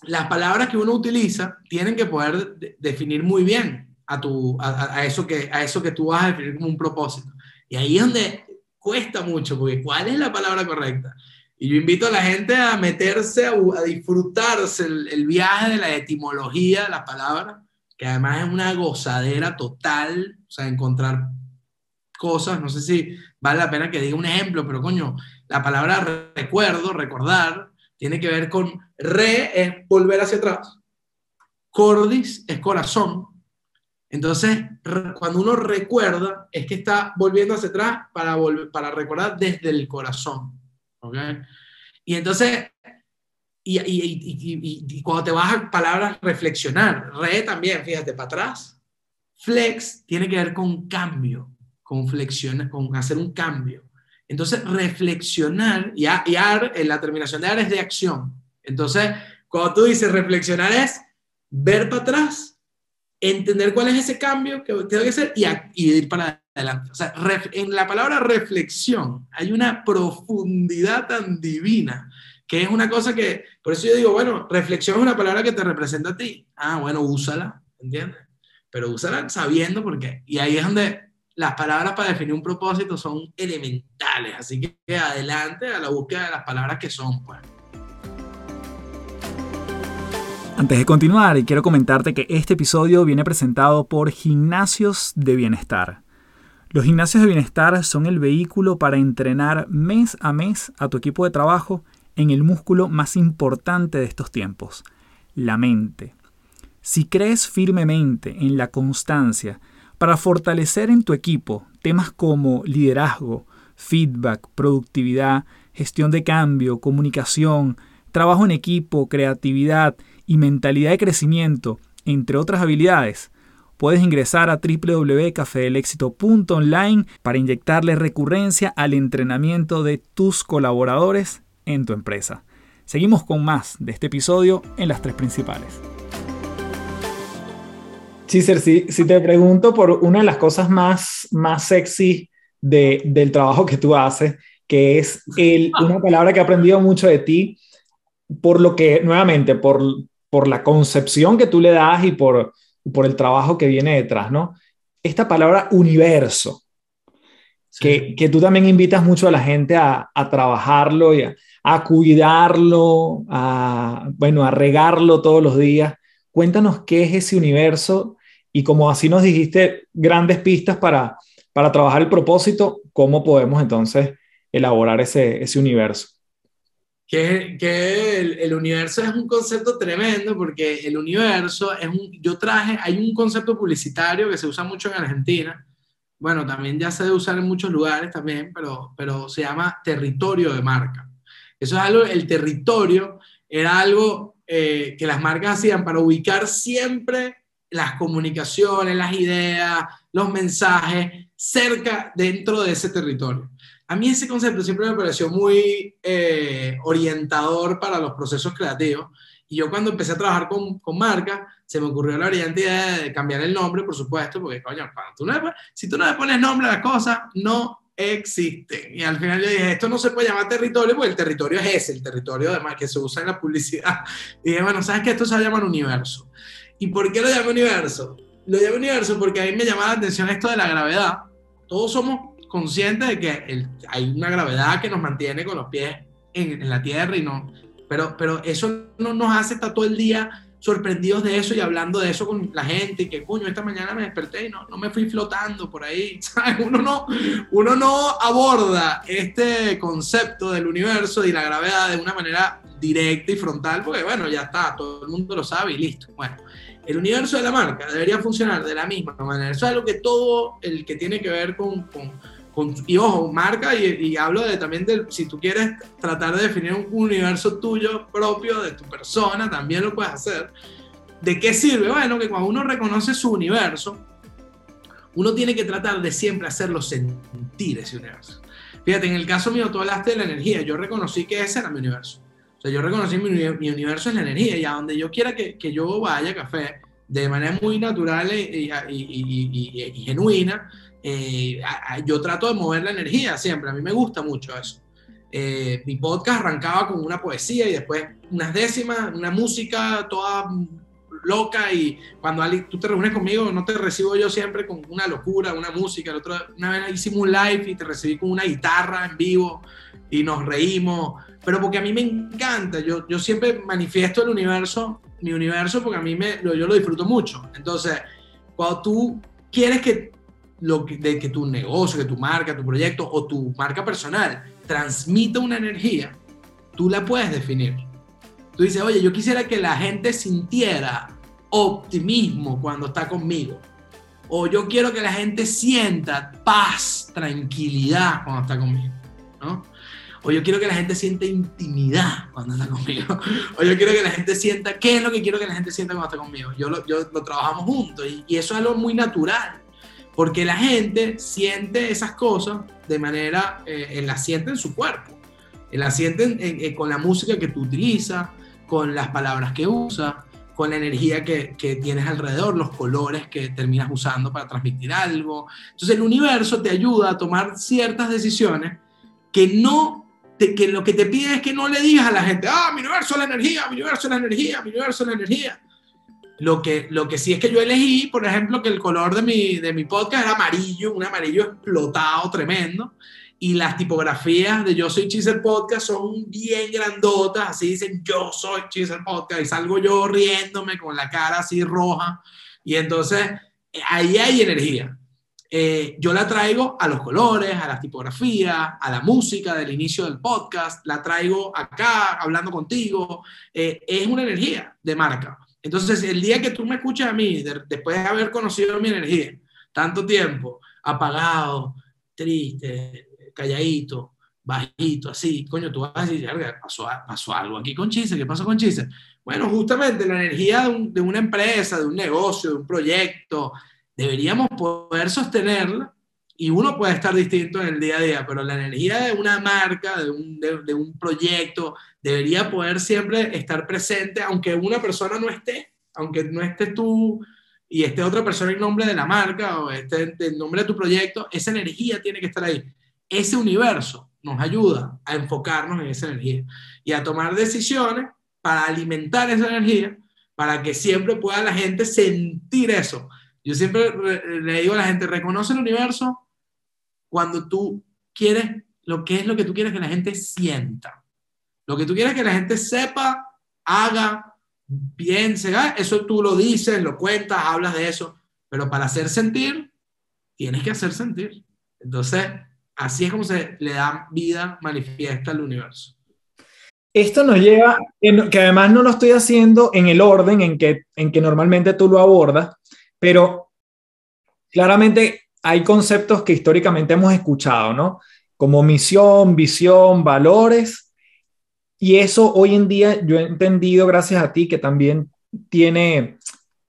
las palabras que uno utiliza tienen que poder definir muy bien a, tu, a, eso que, a eso que tú vas a definir como un propósito. Y ahí es donde cuesta mucho, porque ¿cuál es la palabra correcta? Y yo invito a la gente a meterse, a, disfrutarse el, viaje de la etimología de las palabras, que además es una gozadera total, o sea, encontrar cosas, no sé si vale la pena que diga un ejemplo, pero coño, la palabra recuerdo, recordar, tiene que ver con re es volver hacia atrás, cordis es corazón. Entonces, cuando uno recuerda, es que está volviendo hacia atrás para, para recordar desde el corazón. ¿okay? Y entonces, y, y, cuando te vas a palabras reflexionar, re también, fíjate, para atrás. Flex tiene que ver con cambio con, con hacer un cambio. Entonces, reflexionar, y, ar, en la terminación de ar es de acción. Entonces, cuando tú dices reflexionar es ver para atrás, entender cuál es ese cambio que tengo que hacer y ir para adelante. O sea, en la palabra reflexión hay una profundidad tan divina que es una cosa que, por eso yo digo, bueno, reflexión es una palabra que te representa a ti. Ah, bueno, úsala, ¿entiendes? Pero úsala sabiendo por qué. Y ahí es donde las palabras para definir un propósito son elementales, así que adelante a la búsqueda de las palabras que son. Pues. Antes de continuar, quiero comentarte que este episodio viene presentado por Gimnasios de Bienestar. Los gimnasios de bienestar son el vehículo para entrenar mes a mes a tu equipo de trabajo en el músculo más importante de estos tiempos, la mente. Si crees firmemente en la constancia, para fortalecer en tu equipo temas como liderazgo, feedback, productividad, gestión de cambio, comunicación, trabajo en equipo, creatividad y mentalidad de crecimiento, entre otras habilidades, puedes ingresar a www.cafedelexito.online para inyectarle recurrencia al entrenamiento de tus colaboradores en tu empresa. Seguimos con más de este episodio en las tres principales. Chiser, si, si te pregunto por una de las cosas más, más sexy de, del trabajo que tú haces, que es el, una palabra que he aprendido mucho de ti, por lo que, nuevamente, por, por la concepción que tú le das y por, por el trabajo que viene detrás, ¿no? Esta palabra universo, que, que, tú también invitas mucho a la gente a, a trabajarlo y a, a, cuidarlo, a, bueno, a regarlo todos los días. Cuéntanos qué es ese universo y como así nos dijiste grandes pistas para, para trabajar el propósito, ¿cómo podemos entonces elaborar ese, ese universo? Que, que el, el, universo es un concepto tremendo porque el universo es un, yo traje, hay un concepto publicitario que se usa mucho en Argentina, bueno, también ya se debe usar en muchos lugares también, pero, pero se llama territorio de marca. Eso es algo, el territorio era algo eh, que las marcas hacían para ubicar siempre las comunicaciones, las ideas, los mensajes cerca dentro de ese territorio. A mí ese concepto siempre me pareció muy eh, orientador para los procesos creativos. Y yo cuando empecé a trabajar con, con marcas, se me ocurrió la brillante idea de cambiar el nombre, por supuesto, porque, coño, si tú no le pones nombre a las cosas, no existen. Y al final yo dije, esto no se puede llamar territorio porque el territorio es ese, el territorio además que se usa en la publicidad. *laughs* Y dije, bueno, ¿sabes qué? Esto se llama universo. ¿Y por qué lo llamo universo? Lo llamo universo porque a mí me llama la atención esto de la gravedad. Todos somos conscientes de que hay una gravedad que nos mantiene con los pies en, en la tierra y no... Pero, pero eso no nos hace estar todo el día sorprendidos de eso y hablando de eso con la gente, y que coño, esta mañana me desperté y no, no me fui flotando por ahí, *laughs* Uno no, uno no aborda este concepto del universo y la gravedad de una manera directa y frontal, porque bueno, ya está, todo el mundo lo sabe y listo. Bueno, el universo de la marca debería funcionar de la misma manera. Eso es algo que todo el que tiene que ver con, con, y ojo, marca y, hablo de, también de si tú quieres tratar de definir un universo tuyo propio de tu persona, también lo puedes hacer. ¿De qué sirve? Bueno, que cuando uno reconoce su universo, uno tiene que tratar de siempre hacerlo sentir ese universo. Fíjate, en el caso mío, tú hablaste de la energía, yo reconocí que ese era mi universo. Sea, yo reconocí mi, mi universo es la energía y a donde yo quiera que, que yo vaya, café, de manera muy natural y, y, y genuina, eh, yo trato de mover la energía siempre, a mí me gusta mucho eso. Eh, mi podcast arrancaba con una poesía y después unas décimas, una música toda loca y cuando tú te reúnes conmigo no te recibo yo siempre con una locura, una música, el otro, una vez hicimos un live y te recibí con una guitarra en vivo y nos reímos, pero porque a mí me encanta, yo, yo siempre manifiesto el universo, mi universo porque a mí me, yo lo disfruto mucho, entonces cuando tú quieres que lo que, de que tu negocio, que tu marca, tu proyecto o tu marca personal transmita una energía, tú la puedes definir. Tú dices, oye, yo quisiera que la gente sintiera optimismo cuando está conmigo. O yo quiero que la gente sienta paz, tranquilidad cuando está conmigo. ¿no? O yo quiero que la gente sienta intimidad cuando está conmigo. *laughs* O yo quiero que la gente sienta, ¿qué es lo que quiero que la gente sienta cuando está conmigo? Yo lo, trabajamos juntos y, y eso es algo muy natural. Porque la gente siente esas cosas de manera, eh, la siente en su cuerpo, la siente con la música que tú utilizas, con las palabras que usas, con la energía que, que, tienes alrededor, los colores que terminas usando para transmitir algo. Entonces el universo te ayuda a tomar ciertas decisiones que no, que lo que te pide es que no le digas a la gente, ah, mi universo la energía, mi universo la energía, mi universo la energía lo que, lo que sí es que yo elegí, por ejemplo, que el color de mi, de mi podcast era amarillo, un amarillo explotado, tremendo. Y las tipografías de Yo Soy Chisel Podcast son bien grandotas, así dicen Yo Soy Chisel Podcast. Y salgo yo riéndome con la cara así roja. Y entonces ahí hay energía. Eh, yo la traigo a los colores, a las tipografías, a la música del inicio del podcast, la traigo acá hablando contigo. Eh, es una energía de marca. Entonces, el día que tú me escuchas a mí, después de haber conocido mi energía, tanto tiempo, apagado, triste, calladito, bajito, así, coño, tú vas a decir, pasó, pasó algo aquí con Chise, ¿qué pasó con Chise? Bueno, justamente la energía de, de una empresa, de un negocio, de un proyecto, deberíamos poder sostenerla y uno puede estar distinto en el día a día, pero la energía de una marca, de un, de, un, proyecto, debería poder siempre estar presente, aunque una persona no esté, aunque no estés tú y esté otra persona en nombre de la marca o esté en nombre de tu proyecto, esa energía tiene que estar ahí. Ese universo nos ayuda a enfocarnos en esa energía y a tomar decisiones para alimentar esa energía, para que siempre pueda la gente sentir eso. Yo siempre le digo a la gente, reconoce el universo cuando tú quieres, lo que es lo que tú quieres que la gente sienta. Lo que tú quieres que la gente sepa, haga, piense, ¿ah? eso tú lo dices, lo cuentas, hablas de eso, pero para hacer sentir, tienes que hacer sentir. Entonces, así es como se le da vida manifiesta al universo. Esto nos lleva, que además no lo estoy haciendo en el orden en que, en que normalmente tú lo abordas, pero claramente hay conceptos que históricamente hemos escuchado, ¿no? Como misión, visión, valores. Y eso hoy en día yo he entendido, gracias a ti, que también tiene,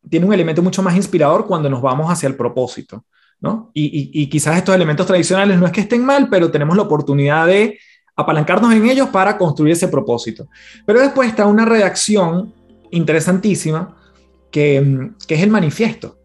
tiene un elemento mucho más inspirador cuando nos vamos hacia el propósito, ¿no? Y, y quizás estos elementos tradicionales no es que estén mal, pero tenemos la oportunidad de apalancarnos en ellos para construir ese propósito. Pero después está una redacción interesantísima que, que es el manifiesto.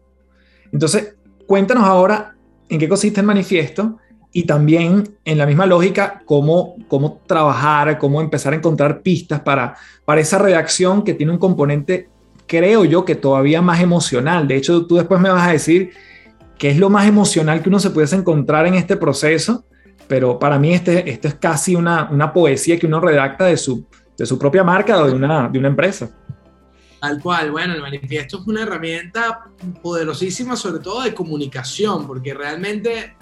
Entonces, cuéntanos ahora en qué consiste el manifiesto y también en la misma lógica cómo, cómo trabajar, cómo empezar a encontrar pistas para, para esa redacción que tiene un componente, creo yo, que todavía más emocional. De hecho, tú después me vas a decir qué es lo más emocional que uno se pudiese encontrar en este proceso, pero para mí este, esto es casi una, una poesía que uno redacta de su, de su propia marca o de una, de una empresa. Tal cual, bueno, el manifiesto es una herramienta poderosísima, sobre todo de comunicación, porque realmente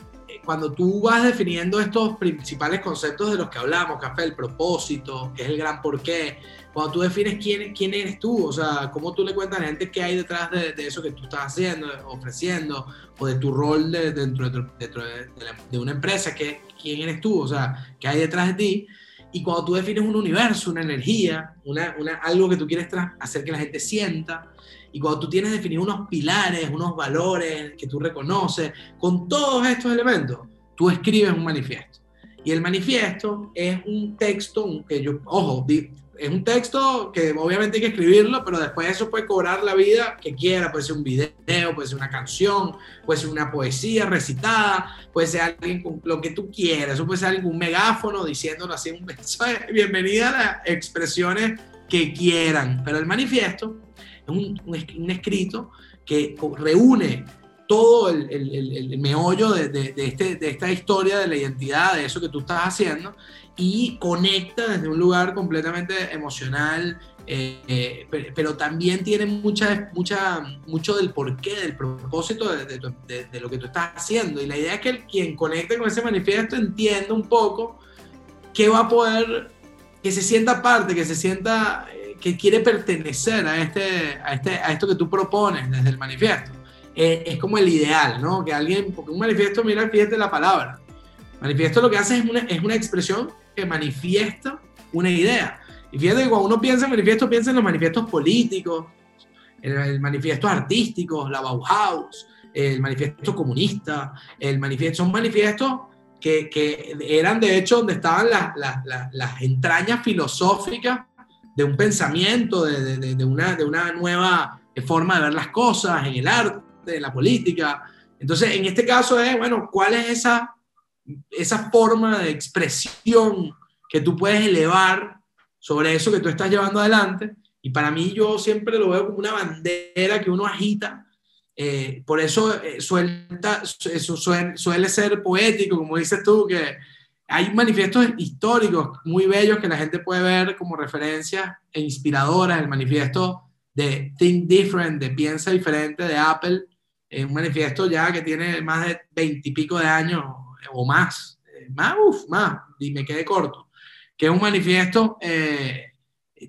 cuando tú vas definiendo estos principales conceptos de los que hablamos, café, el propósito, que es el gran porqué, cuando tú defines quién, quién eres tú, o sea, cómo tú le cuentas a la gente qué hay detrás de, eso que tú estás haciendo, ofreciendo, o de tu rol dentro, de, una empresa, que, quién eres tú, o sea, qué hay detrás de ti. Y cuando tú defines un universo, una energía, una, algo que tú quieres hacer que la gente sienta, y cuando tú tienes definido unos pilares, unos valores que tú reconoces, con todos estos elementos, tú escribes un manifiesto. Y el manifiesto es un texto que yo, ojo, es un texto que obviamente hay que escribirlo, pero después eso puede cobrar la vida que quiera. Puede ser un video, puede ser una canción, puede ser una poesía recitada, puede ser alguien con lo que tú quieras. Eso puede ser un megáfono diciéndolo así. Un, *laughs* bienvenida a las expresiones que quieran. Pero el manifiesto un, escrito que reúne todo el, meollo de, este, de, esta historia de la identidad, de eso que tú estás haciendo, y conecta desde un lugar completamente emocional, eh, pero, también tiene mucha, mucha, mucho del porqué, del propósito de, lo que tú estás haciendo. Y la idea es que el, quien conecte con ese manifiesto entienda un poco qué va a poder, que se sienta parte, que se sienta que quiere pertenecer a, este, a, este, a esto que tú propones desde el manifiesto. Eh, es como el ideal, ¿no? Que alguien, porque un manifiesto, mira, fíjate la palabra. Manifiesto lo que hace es una, es una expresión que manifiesta una idea. Y fíjate que cuando uno piensa en manifiesto, piensa en los manifiestos políticos, el, el manifiesto artístico, la Bauhaus, el manifiesto comunista, el manifiesto, son manifiestos que, que eran de hecho donde estaban las, las, las entrañas filosóficas de un pensamiento, de, de, de, una, de una nueva forma de ver las cosas, en el arte, en la política. Entonces, en este caso es, bueno, ¿cuál es esa, esa forma de expresión que tú puedes elevar sobre eso que tú estás llevando adelante? Y para mí yo siempre lo veo como una bandera que uno agita. Eh, por eso eh, suelta, eso suele, suele ser poético, como dices tú, que hay manifiestos históricos muy bellos que la gente puede ver como referencias e inspiradoras. El manifiesto de Think Different, de Piensa Diferente de Apple, es un manifiesto ya que tiene más de veintipico de años o más, más, uff, más, y me quedé corto, que es un manifiesto eh,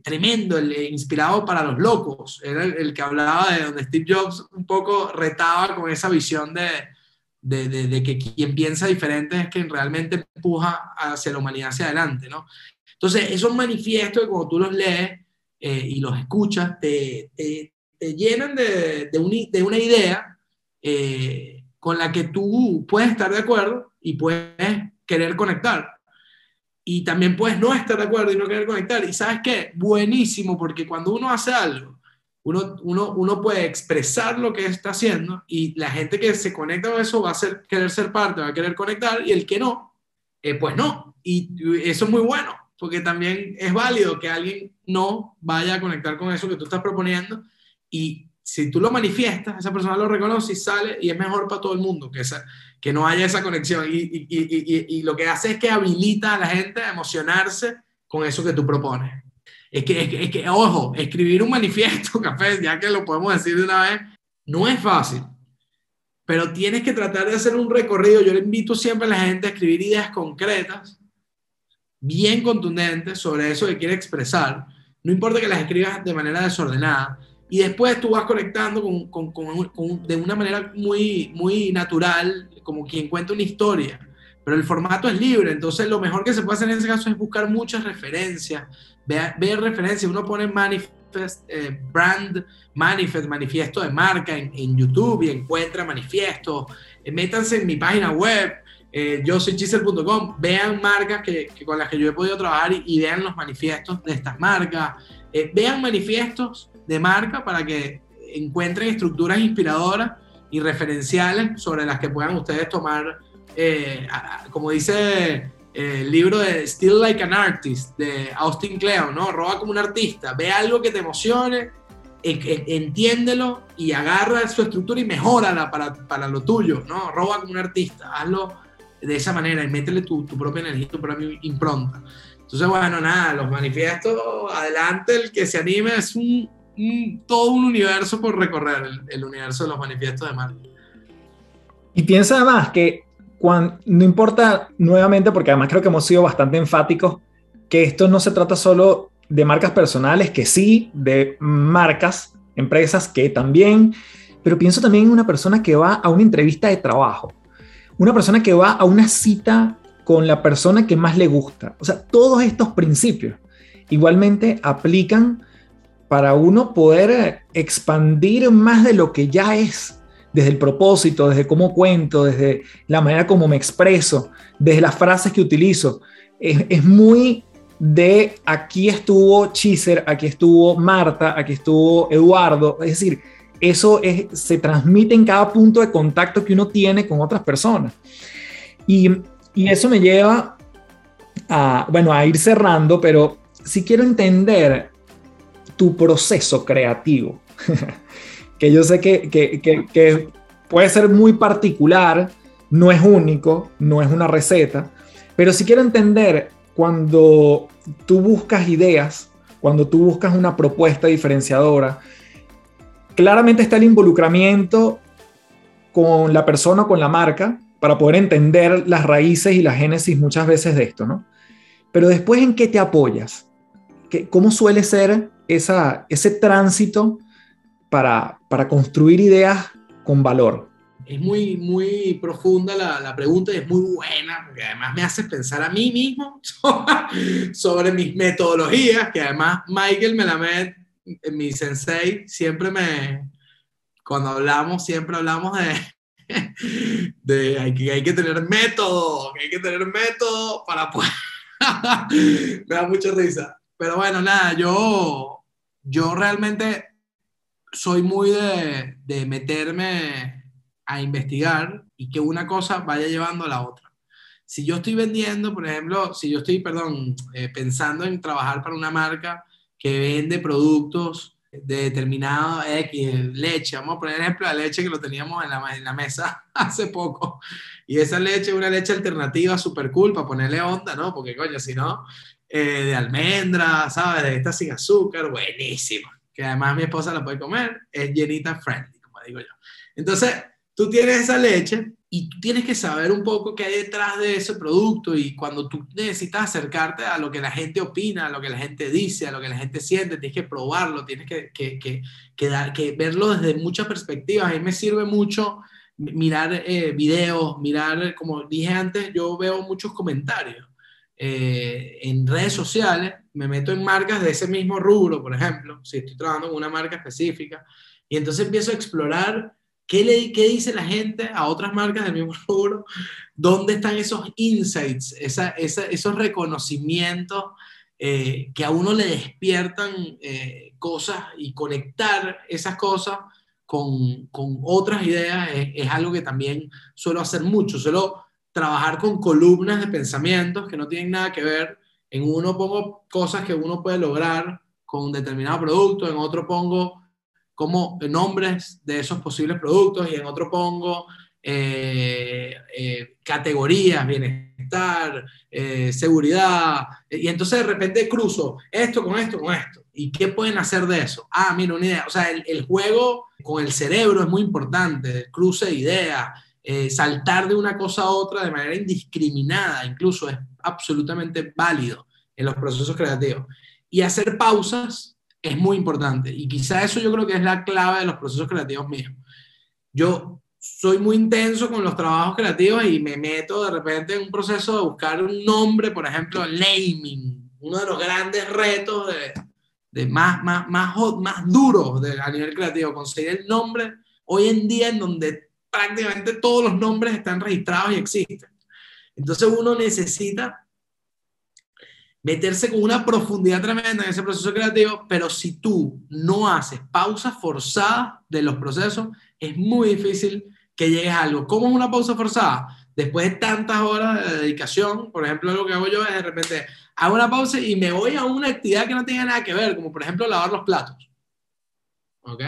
tremendo, inspirado para los locos. Era el que hablaba de donde Steve Jobs un poco retaba con esa visión de, de, que quien piensa diferente es quien realmente empuja hacia la humanidad hacia adelante, ¿no? Entonces, esos manifiestos cuando tú los lees eh, y los escuchas, te, te, llenan de, de, una idea eh, con la que tú puedes estar de acuerdo y puedes querer conectar. Y también puedes no estar de acuerdo y no querer conectar. Y sabes qué? Buenísimo, porque cuando uno hace algo uno, uno, uno, puede expresar lo que está haciendo y la gente que se conecta con eso va a ser, querer ser parte, va a querer conectar y el que no, eh, pues no. Y eso es muy bueno, porque también es válido que alguien no vaya a conectar con eso que tú estás proponiendo y si tú lo manifiestas, esa persona lo reconoce y sale y es mejor para todo el mundo que, esa, que no haya esa conexión. Y, y, y, y lo que hace es que habilita a la gente a emocionarse con eso que tú propones. Es que, es que, ojo, escribir un manifiesto, *laughs* café, ya que lo podemos decir de una vez, no es fácil, pero tienes que tratar de hacer un recorrido. Yo le invito siempre a la gente a escribir ideas concretas, bien contundentes sobre eso que quiere expresar. No importa que las escribas de manera desordenada. Y después tú vas conectando con, con, con, de una manera muy, muy natural, como quien cuenta una historia pero el formato es libre, entonces lo mejor que se puede hacer en ese caso es buscar muchas referencias, ver, referencias, uno pone manifest, eh, brand manifest, manifiesto de marca en, YouTube y encuentra manifiestos, eh, métanse en mi página web, eh, yo soy chisel.com, vean marcas que, con las que yo he podido trabajar y, vean los manifiestos de estas marcas, vean manifiestos de marca para que encuentren estructuras inspiradoras y referenciales sobre las que puedan ustedes tomar eh, como dice eh, el libro de Still Like an Artist de Austin Kleon, ¿no? Roba como un artista, ve algo que te emocione, entiéndelo y agarra su estructura y mejórala para, para lo tuyo, ¿no? Roba como un artista, hazlo de esa manera y métele tu, tu propia energía, tu propia impronta. Entonces, bueno, nada, los manifiestos, adelante, el que se anime es un, todo un universo por recorrer, el, universo de los manifiestos de marketing. Y piensa además que no importa nuevamente, porque además creo que hemos sido bastante enfáticos, que esto no se trata solo de marcas personales, que sí, de marcas, empresas que también, pero pienso también en una persona que va a una entrevista de trabajo, una persona que va a una cita con la persona que más le gusta. O sea, todos estos principios igualmente aplican para uno poder expandir más de lo que ya es, desde el propósito, desde cómo cuento, desde la manera como me expreso, desde las frases que utilizo. Es, muy de aquí estuvo Chiser, aquí estuvo Marta, aquí estuvo Eduardo. Es decir, eso se transmite en cada punto de contacto que uno tiene con otras personas. Y, y eso me lleva a, bueno, a ir cerrando, pero si quiero entender tu proceso creativo, *laughs* que yo sé que, que, puede ser muy particular, no es único, no es una receta, pero si quiero entender cuando tú buscas ideas, cuando tú buscas una propuesta diferenciadora, claramente está el involucramiento con la persona con la marca para poder entender las raíces y la génesis muchas veces de esto, ¿no? Pero después, ¿en qué te apoyas? ¿Cómo suele ser esa, ese tránsito para, para construir ideas con valor? Es muy, muy profunda la, la, pregunta y es muy buena, porque además me hace pensar a mí mismo *laughs* sobre mis metodologías, que además Michael Melamed, mi sensei, siempre me, cuando hablamos, siempre hablamos de, *laughs* de hay, que, hay que tener método, que hay que tener método para poder... *laughs* me da mucha risa. Pero bueno, nada, yo, yo realmente soy muy de, de meterme a investigar y que una cosa vaya llevando a la otra. Si yo estoy vendiendo, por ejemplo, si yo estoy, perdón, eh, pensando en trabajar para una marca que vende productos de determinado X, leche, vamos a poner ejemplo la leche que lo teníamos en la, mesa *laughs* hace poco, y esa leche una leche alternativa super cool para ponerle onda, ¿no? Porque coño, si no, eh, de almendra, ¿sabes? De esta sin azúcar, buenísima. Que además mi esposa la puede comer, es llenita friendly, como digo yo. Entonces, tú tienes esa leche y tú tienes que saber un poco qué hay detrás de ese producto y cuando tú necesitas acercarte a lo que la gente opina, a lo que la gente dice, a lo que la gente siente, tienes que probarlo, tienes que, que, que, que verlo desde muchas perspectivas. A mí me sirve mucho mirar eh, videos, mirar, como dije antes, yo veo muchos comentarios eh, en redes sociales, me meto en marcas de ese mismo rubro, por ejemplo, si estoy trabajando con una marca específica, y entonces empiezo a explorar qué, le, qué dice la gente a otras marcas del mismo *laughs* rubro, dónde están esos insights, esa, esos reconocimientos eh, que a uno le despiertan eh, cosas y conectar esas cosas con, con otras ideas es, es, algo que también suelo hacer mucho, suelo trabajar con columnas de pensamientos que no tienen nada que ver. En uno pongo cosas que uno puede lograr con un determinado producto, en otro pongo como nombres de esos posibles productos y en otro pongo eh, eh, categorías, bienestar, eh, seguridad, y entonces de repente cruzo esto con esto con esto. ¿Y qué pueden hacer de eso? Ah, mira, una idea. O sea, el, el juego con el cerebro es muy importante, el cruce de ideas, eh, saltar de una cosa a otra de manera indiscriminada, incluso es absolutamente válido en los procesos creativos. Y hacer pausas es muy importante. Y quizá eso yo creo que es la clave de los procesos creativos míos. Yo soy muy intenso con los trabajos creativos y me meto de repente en un proceso de buscar un nombre, por ejemplo, naming, uno de los grandes retos de, de más, más, más, más duros a nivel creativo, conseguir el nombre hoy en día en donde prácticamente todos los nombres están registrados y existen. Entonces uno necesita meterse con una profundidad tremenda en ese proceso creativo, pero si tú no haces pausas forzadas de los procesos, es muy difícil que llegues a algo. ¿Cómo es una pausa forzada? Después de tantas horas de dedicación, por ejemplo, lo que hago yo es de repente hago una pausa y me voy a una actividad que no tenga nada que ver, como por ejemplo lavar los platos. ¿Ok?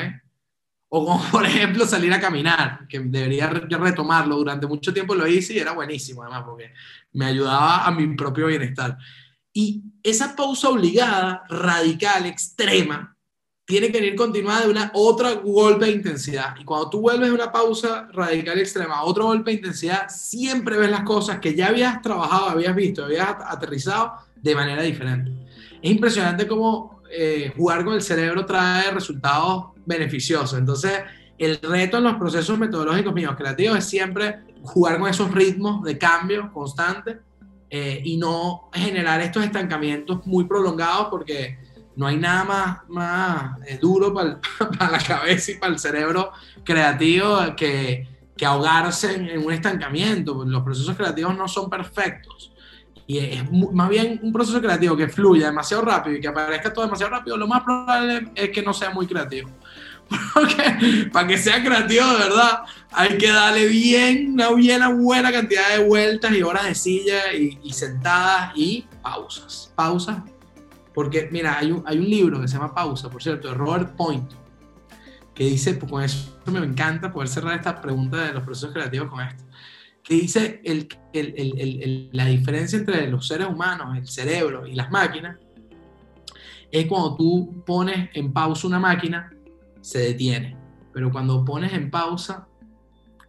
O como, *laughs* por ejemplo, salir a caminar, que debería retomarlo. Durante mucho tiempo lo hice y era buenísimo, además, porque me ayudaba a mi propio bienestar. Y esa pausa obligada, radical, extrema, tiene que ir continuada de una otra golpe de intensidad. Y cuando tú vuelves de una pausa radical extrema otro golpe de intensidad, siempre ves las cosas que ya habías trabajado, habías visto, habías aterrizado de manera diferente. Es impresionante cómo eh, jugar con el cerebro trae resultados beneficiosos. Entonces, el reto en los procesos metodológicos míos creativos es siempre jugar con esos ritmos de cambio constante eh, y no generar estos estancamientos muy prolongados porque no hay nada más, más eh, duro para, *laughs* la cabeza y para el cerebro creativo que, ahogarse en, un estancamiento. Los procesos creativos no son perfectos. Y es más bien un proceso creativo que fluya demasiado rápido y que aparezca todo demasiado rápido, lo más probable es que no sea muy creativo. *laughs* Porque para que sea creativo de verdad, hay que darle bien, una bien buena cantidad de vueltas y horas de silla y, y sentadas y pausas. Pausas porque, mira, hay un, hay un libro que se llama Pausa, por cierto, de Robert Point, que dice, pues con eso me encanta poder cerrar esta pregunta de los procesos creativos con esto, que dice el, el, el, la diferencia entre los seres humanos, el cerebro y las máquinas, es cuando tú pones en pausa una máquina, se detiene, pero cuando pones en pausa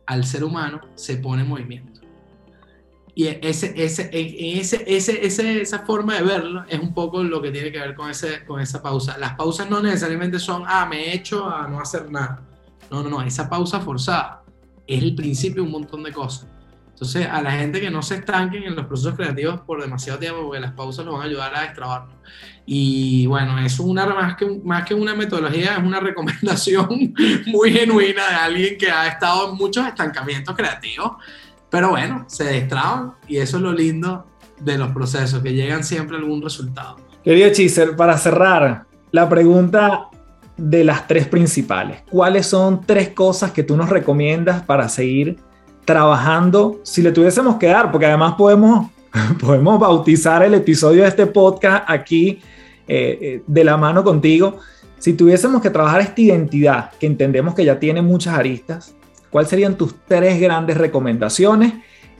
al ser humano, se pone en movimiento. Y ese, ese, ese, ese, ese, esa forma de verlo es un poco lo que tiene que ver con, ese, con esa pausa. Las pausas no necesariamente son, ah, me he hecho a no hacer nada. No, no, no, esa pausa forzada es el principio de un montón de cosas. Entonces, a la gente que no se estanquen en los procesos creativos por demasiado tiempo, porque las pausas nos van a ayudar a destrabarlo. Y bueno, es una, más que, más que una metodología, es una *laughs* recomendación muy genuina de alguien que ha estado en muchos estancamientos creativos pero bueno, se destraban y eso es lo lindo de los procesos, que llegan siempre a algún resultado. Querido Chiser, para cerrar, la pregunta de las tres principales. ¿Cuáles son tres cosas que tú nos recomiendas para seguir trabajando si le tuviésemos que dar? Porque además podemos, *laughs* podemos bautizar el episodio de este podcast aquí eh, eh, de la mano contigo. Si tuviésemos que trabajar esta identidad, que entendemos que ya tiene muchas aristas, ¿Cuáles serían tus tres grandes recomendaciones?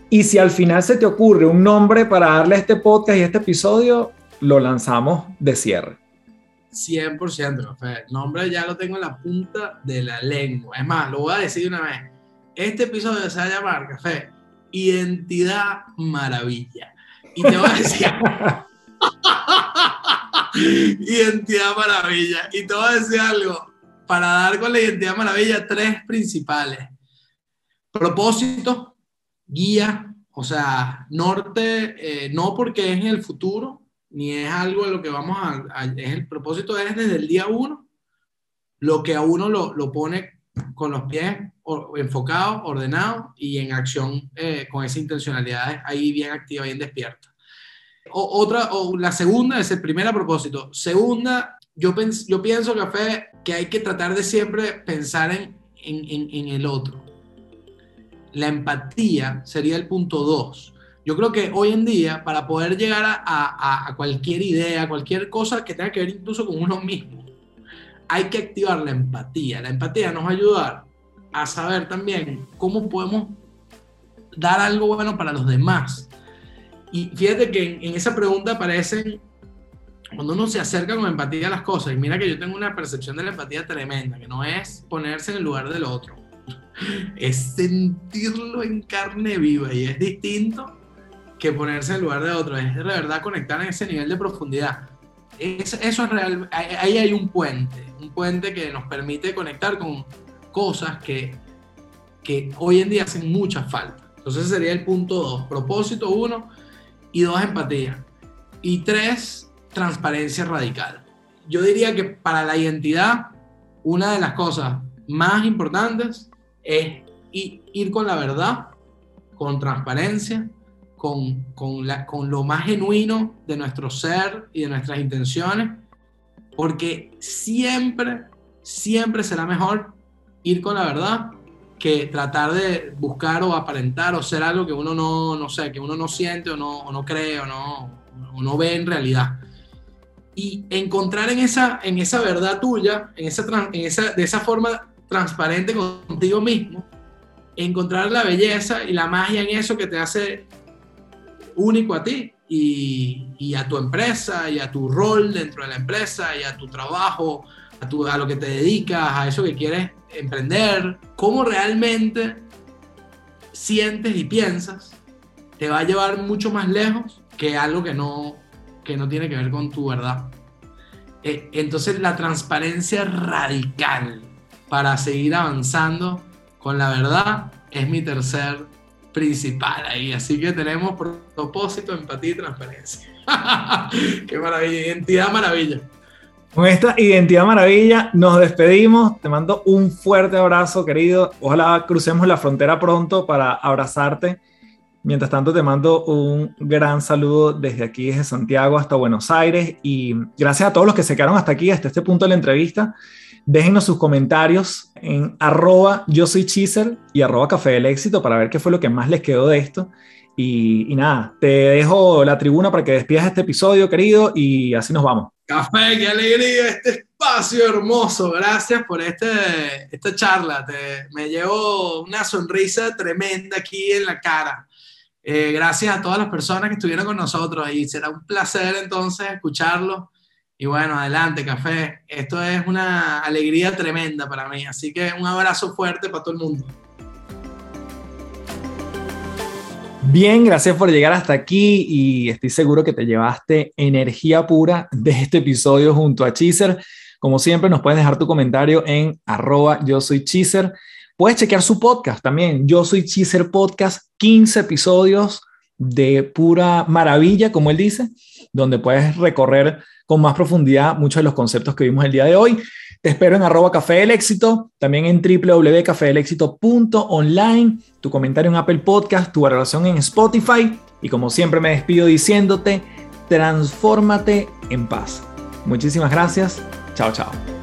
Y si al final se te ocurre un nombre para darle a este podcast y este episodio, lo lanzamos de cierre. 100%, café. El nombre ya lo tengo en la punta de la lengua. Es más, lo voy a decir una vez. Este episodio se va a llamar, Café, Identidad Maravilla. Y te voy a decir... *laughs* identidad Maravilla. Y te voy a decir algo. Para dar con la Identidad Maravilla, tres principales propósito, guía, o sea, norte, eh, no porque es el futuro, ni es algo de lo que vamos a, es el propósito es desde el día uno, lo que a uno lo, lo pone con los pies enfocados, ordenados y en acción eh, con esa intencionalidad ahí bien activa, bien despierta. O, otra, o la segunda es el primer propósito. Segunda, yo, yo pienso, Café, que hay que tratar de siempre pensar en, en, en, en el otro la empatía sería el punto dos. Yo creo que hoy en día, para poder llegar a, cualquier idea, cualquier cosa que tenga que ver incluso con uno mismo, hay que activar la empatía. La empatía nos va a ayudar a saber también cómo podemos dar algo bueno para los demás. Y fíjate que en, en esa pregunta aparecen, cuando uno se acerca con empatía a las cosas, y mira que yo tengo una percepción de la empatía tremenda, que no es ponerse en el lugar del otro, es sentirlo en carne viva y es distinto que ponerse en lugar de otro, es de verdad conectar en ese nivel de profundidad. eso es real, ahí hay un puente, un puente que nos permite conectar con cosas que, que hoy en día hacen mucha falta. Entonces sería el punto dos, propósito uno y dos, empatía. Y tres, transparencia radical. Yo diría que para la identidad, una de las cosas más importantes es ir con la verdad, con transparencia, con, con, la, con lo más genuino de nuestro ser y de nuestras intenciones, porque siempre, siempre será mejor ir con la verdad que tratar de buscar o aparentar o ser algo que uno no, no sé, que uno no siente o no, no cree o no, o no ve en realidad. Y encontrar en esa, en esa verdad tuya, en esa, en esa, de esa forma transparente contigo mismo, encontrar la belleza y la magia en eso que te hace único a ti y, a tu empresa y a tu rol dentro de la empresa y a tu trabajo, a, lo que te dedicas, a eso que quieres emprender, cómo realmente sientes y piensas, te va a llevar mucho más lejos que algo que no, que no tiene que ver con tu verdad. Eh, entonces la transparencia radical para seguir avanzando con la verdad es mi tercer principal ahí. Así que tenemos propósito, empatía y transparencia. *laughs* Qué maravilla, identidad maravilla. Con esta identidad maravilla nos despedimos. Te mando un fuerte abrazo, querido. Ojalá crucemos la frontera pronto para abrazarte. Mientras tanto, te mando un gran saludo desde aquí, desde Santiago hasta Buenos Aires. Y gracias a todos los que se quedaron hasta aquí, hasta este punto de la entrevista. Déjenos sus comentarios en arroba yo soy Chiser y arroba café del éxito para ver qué fue lo que más les quedó de esto. Y, nada, te dejo la tribuna para que despidas este episodio, querido, y así nos vamos. Café, qué alegría, este espacio hermoso. Gracias por este, esta charla. Te, me llevo una sonrisa tremenda aquí en la cara. Eh, gracias a todas las personas que estuvieron con nosotros y será un placer entonces escucharlo. Y bueno, adelante, café. Esto es una alegría tremenda para mí. Así que un abrazo fuerte para todo el mundo. Bien, gracias por llegar hasta aquí y estoy seguro que te llevaste energía pura de este episodio junto a Cheezer. Como siempre, nos puedes dejar tu comentario en arroba yo soy. Puedes chequear su podcast también, Yo Soy Cheezer Podcast, 15 episodios de pura maravilla, como él dice, donde puedes recorrer con más profundidad muchos de los conceptos que vimos el día de hoy. Te espero en arroba café del éxito, también en www.cafedelexito.online, tu comentario en Apple Podcast, tu valoración en Spotify y como siempre me despido diciéndote, transfórmate en paz. Muchísimas gracias. Chao, chao.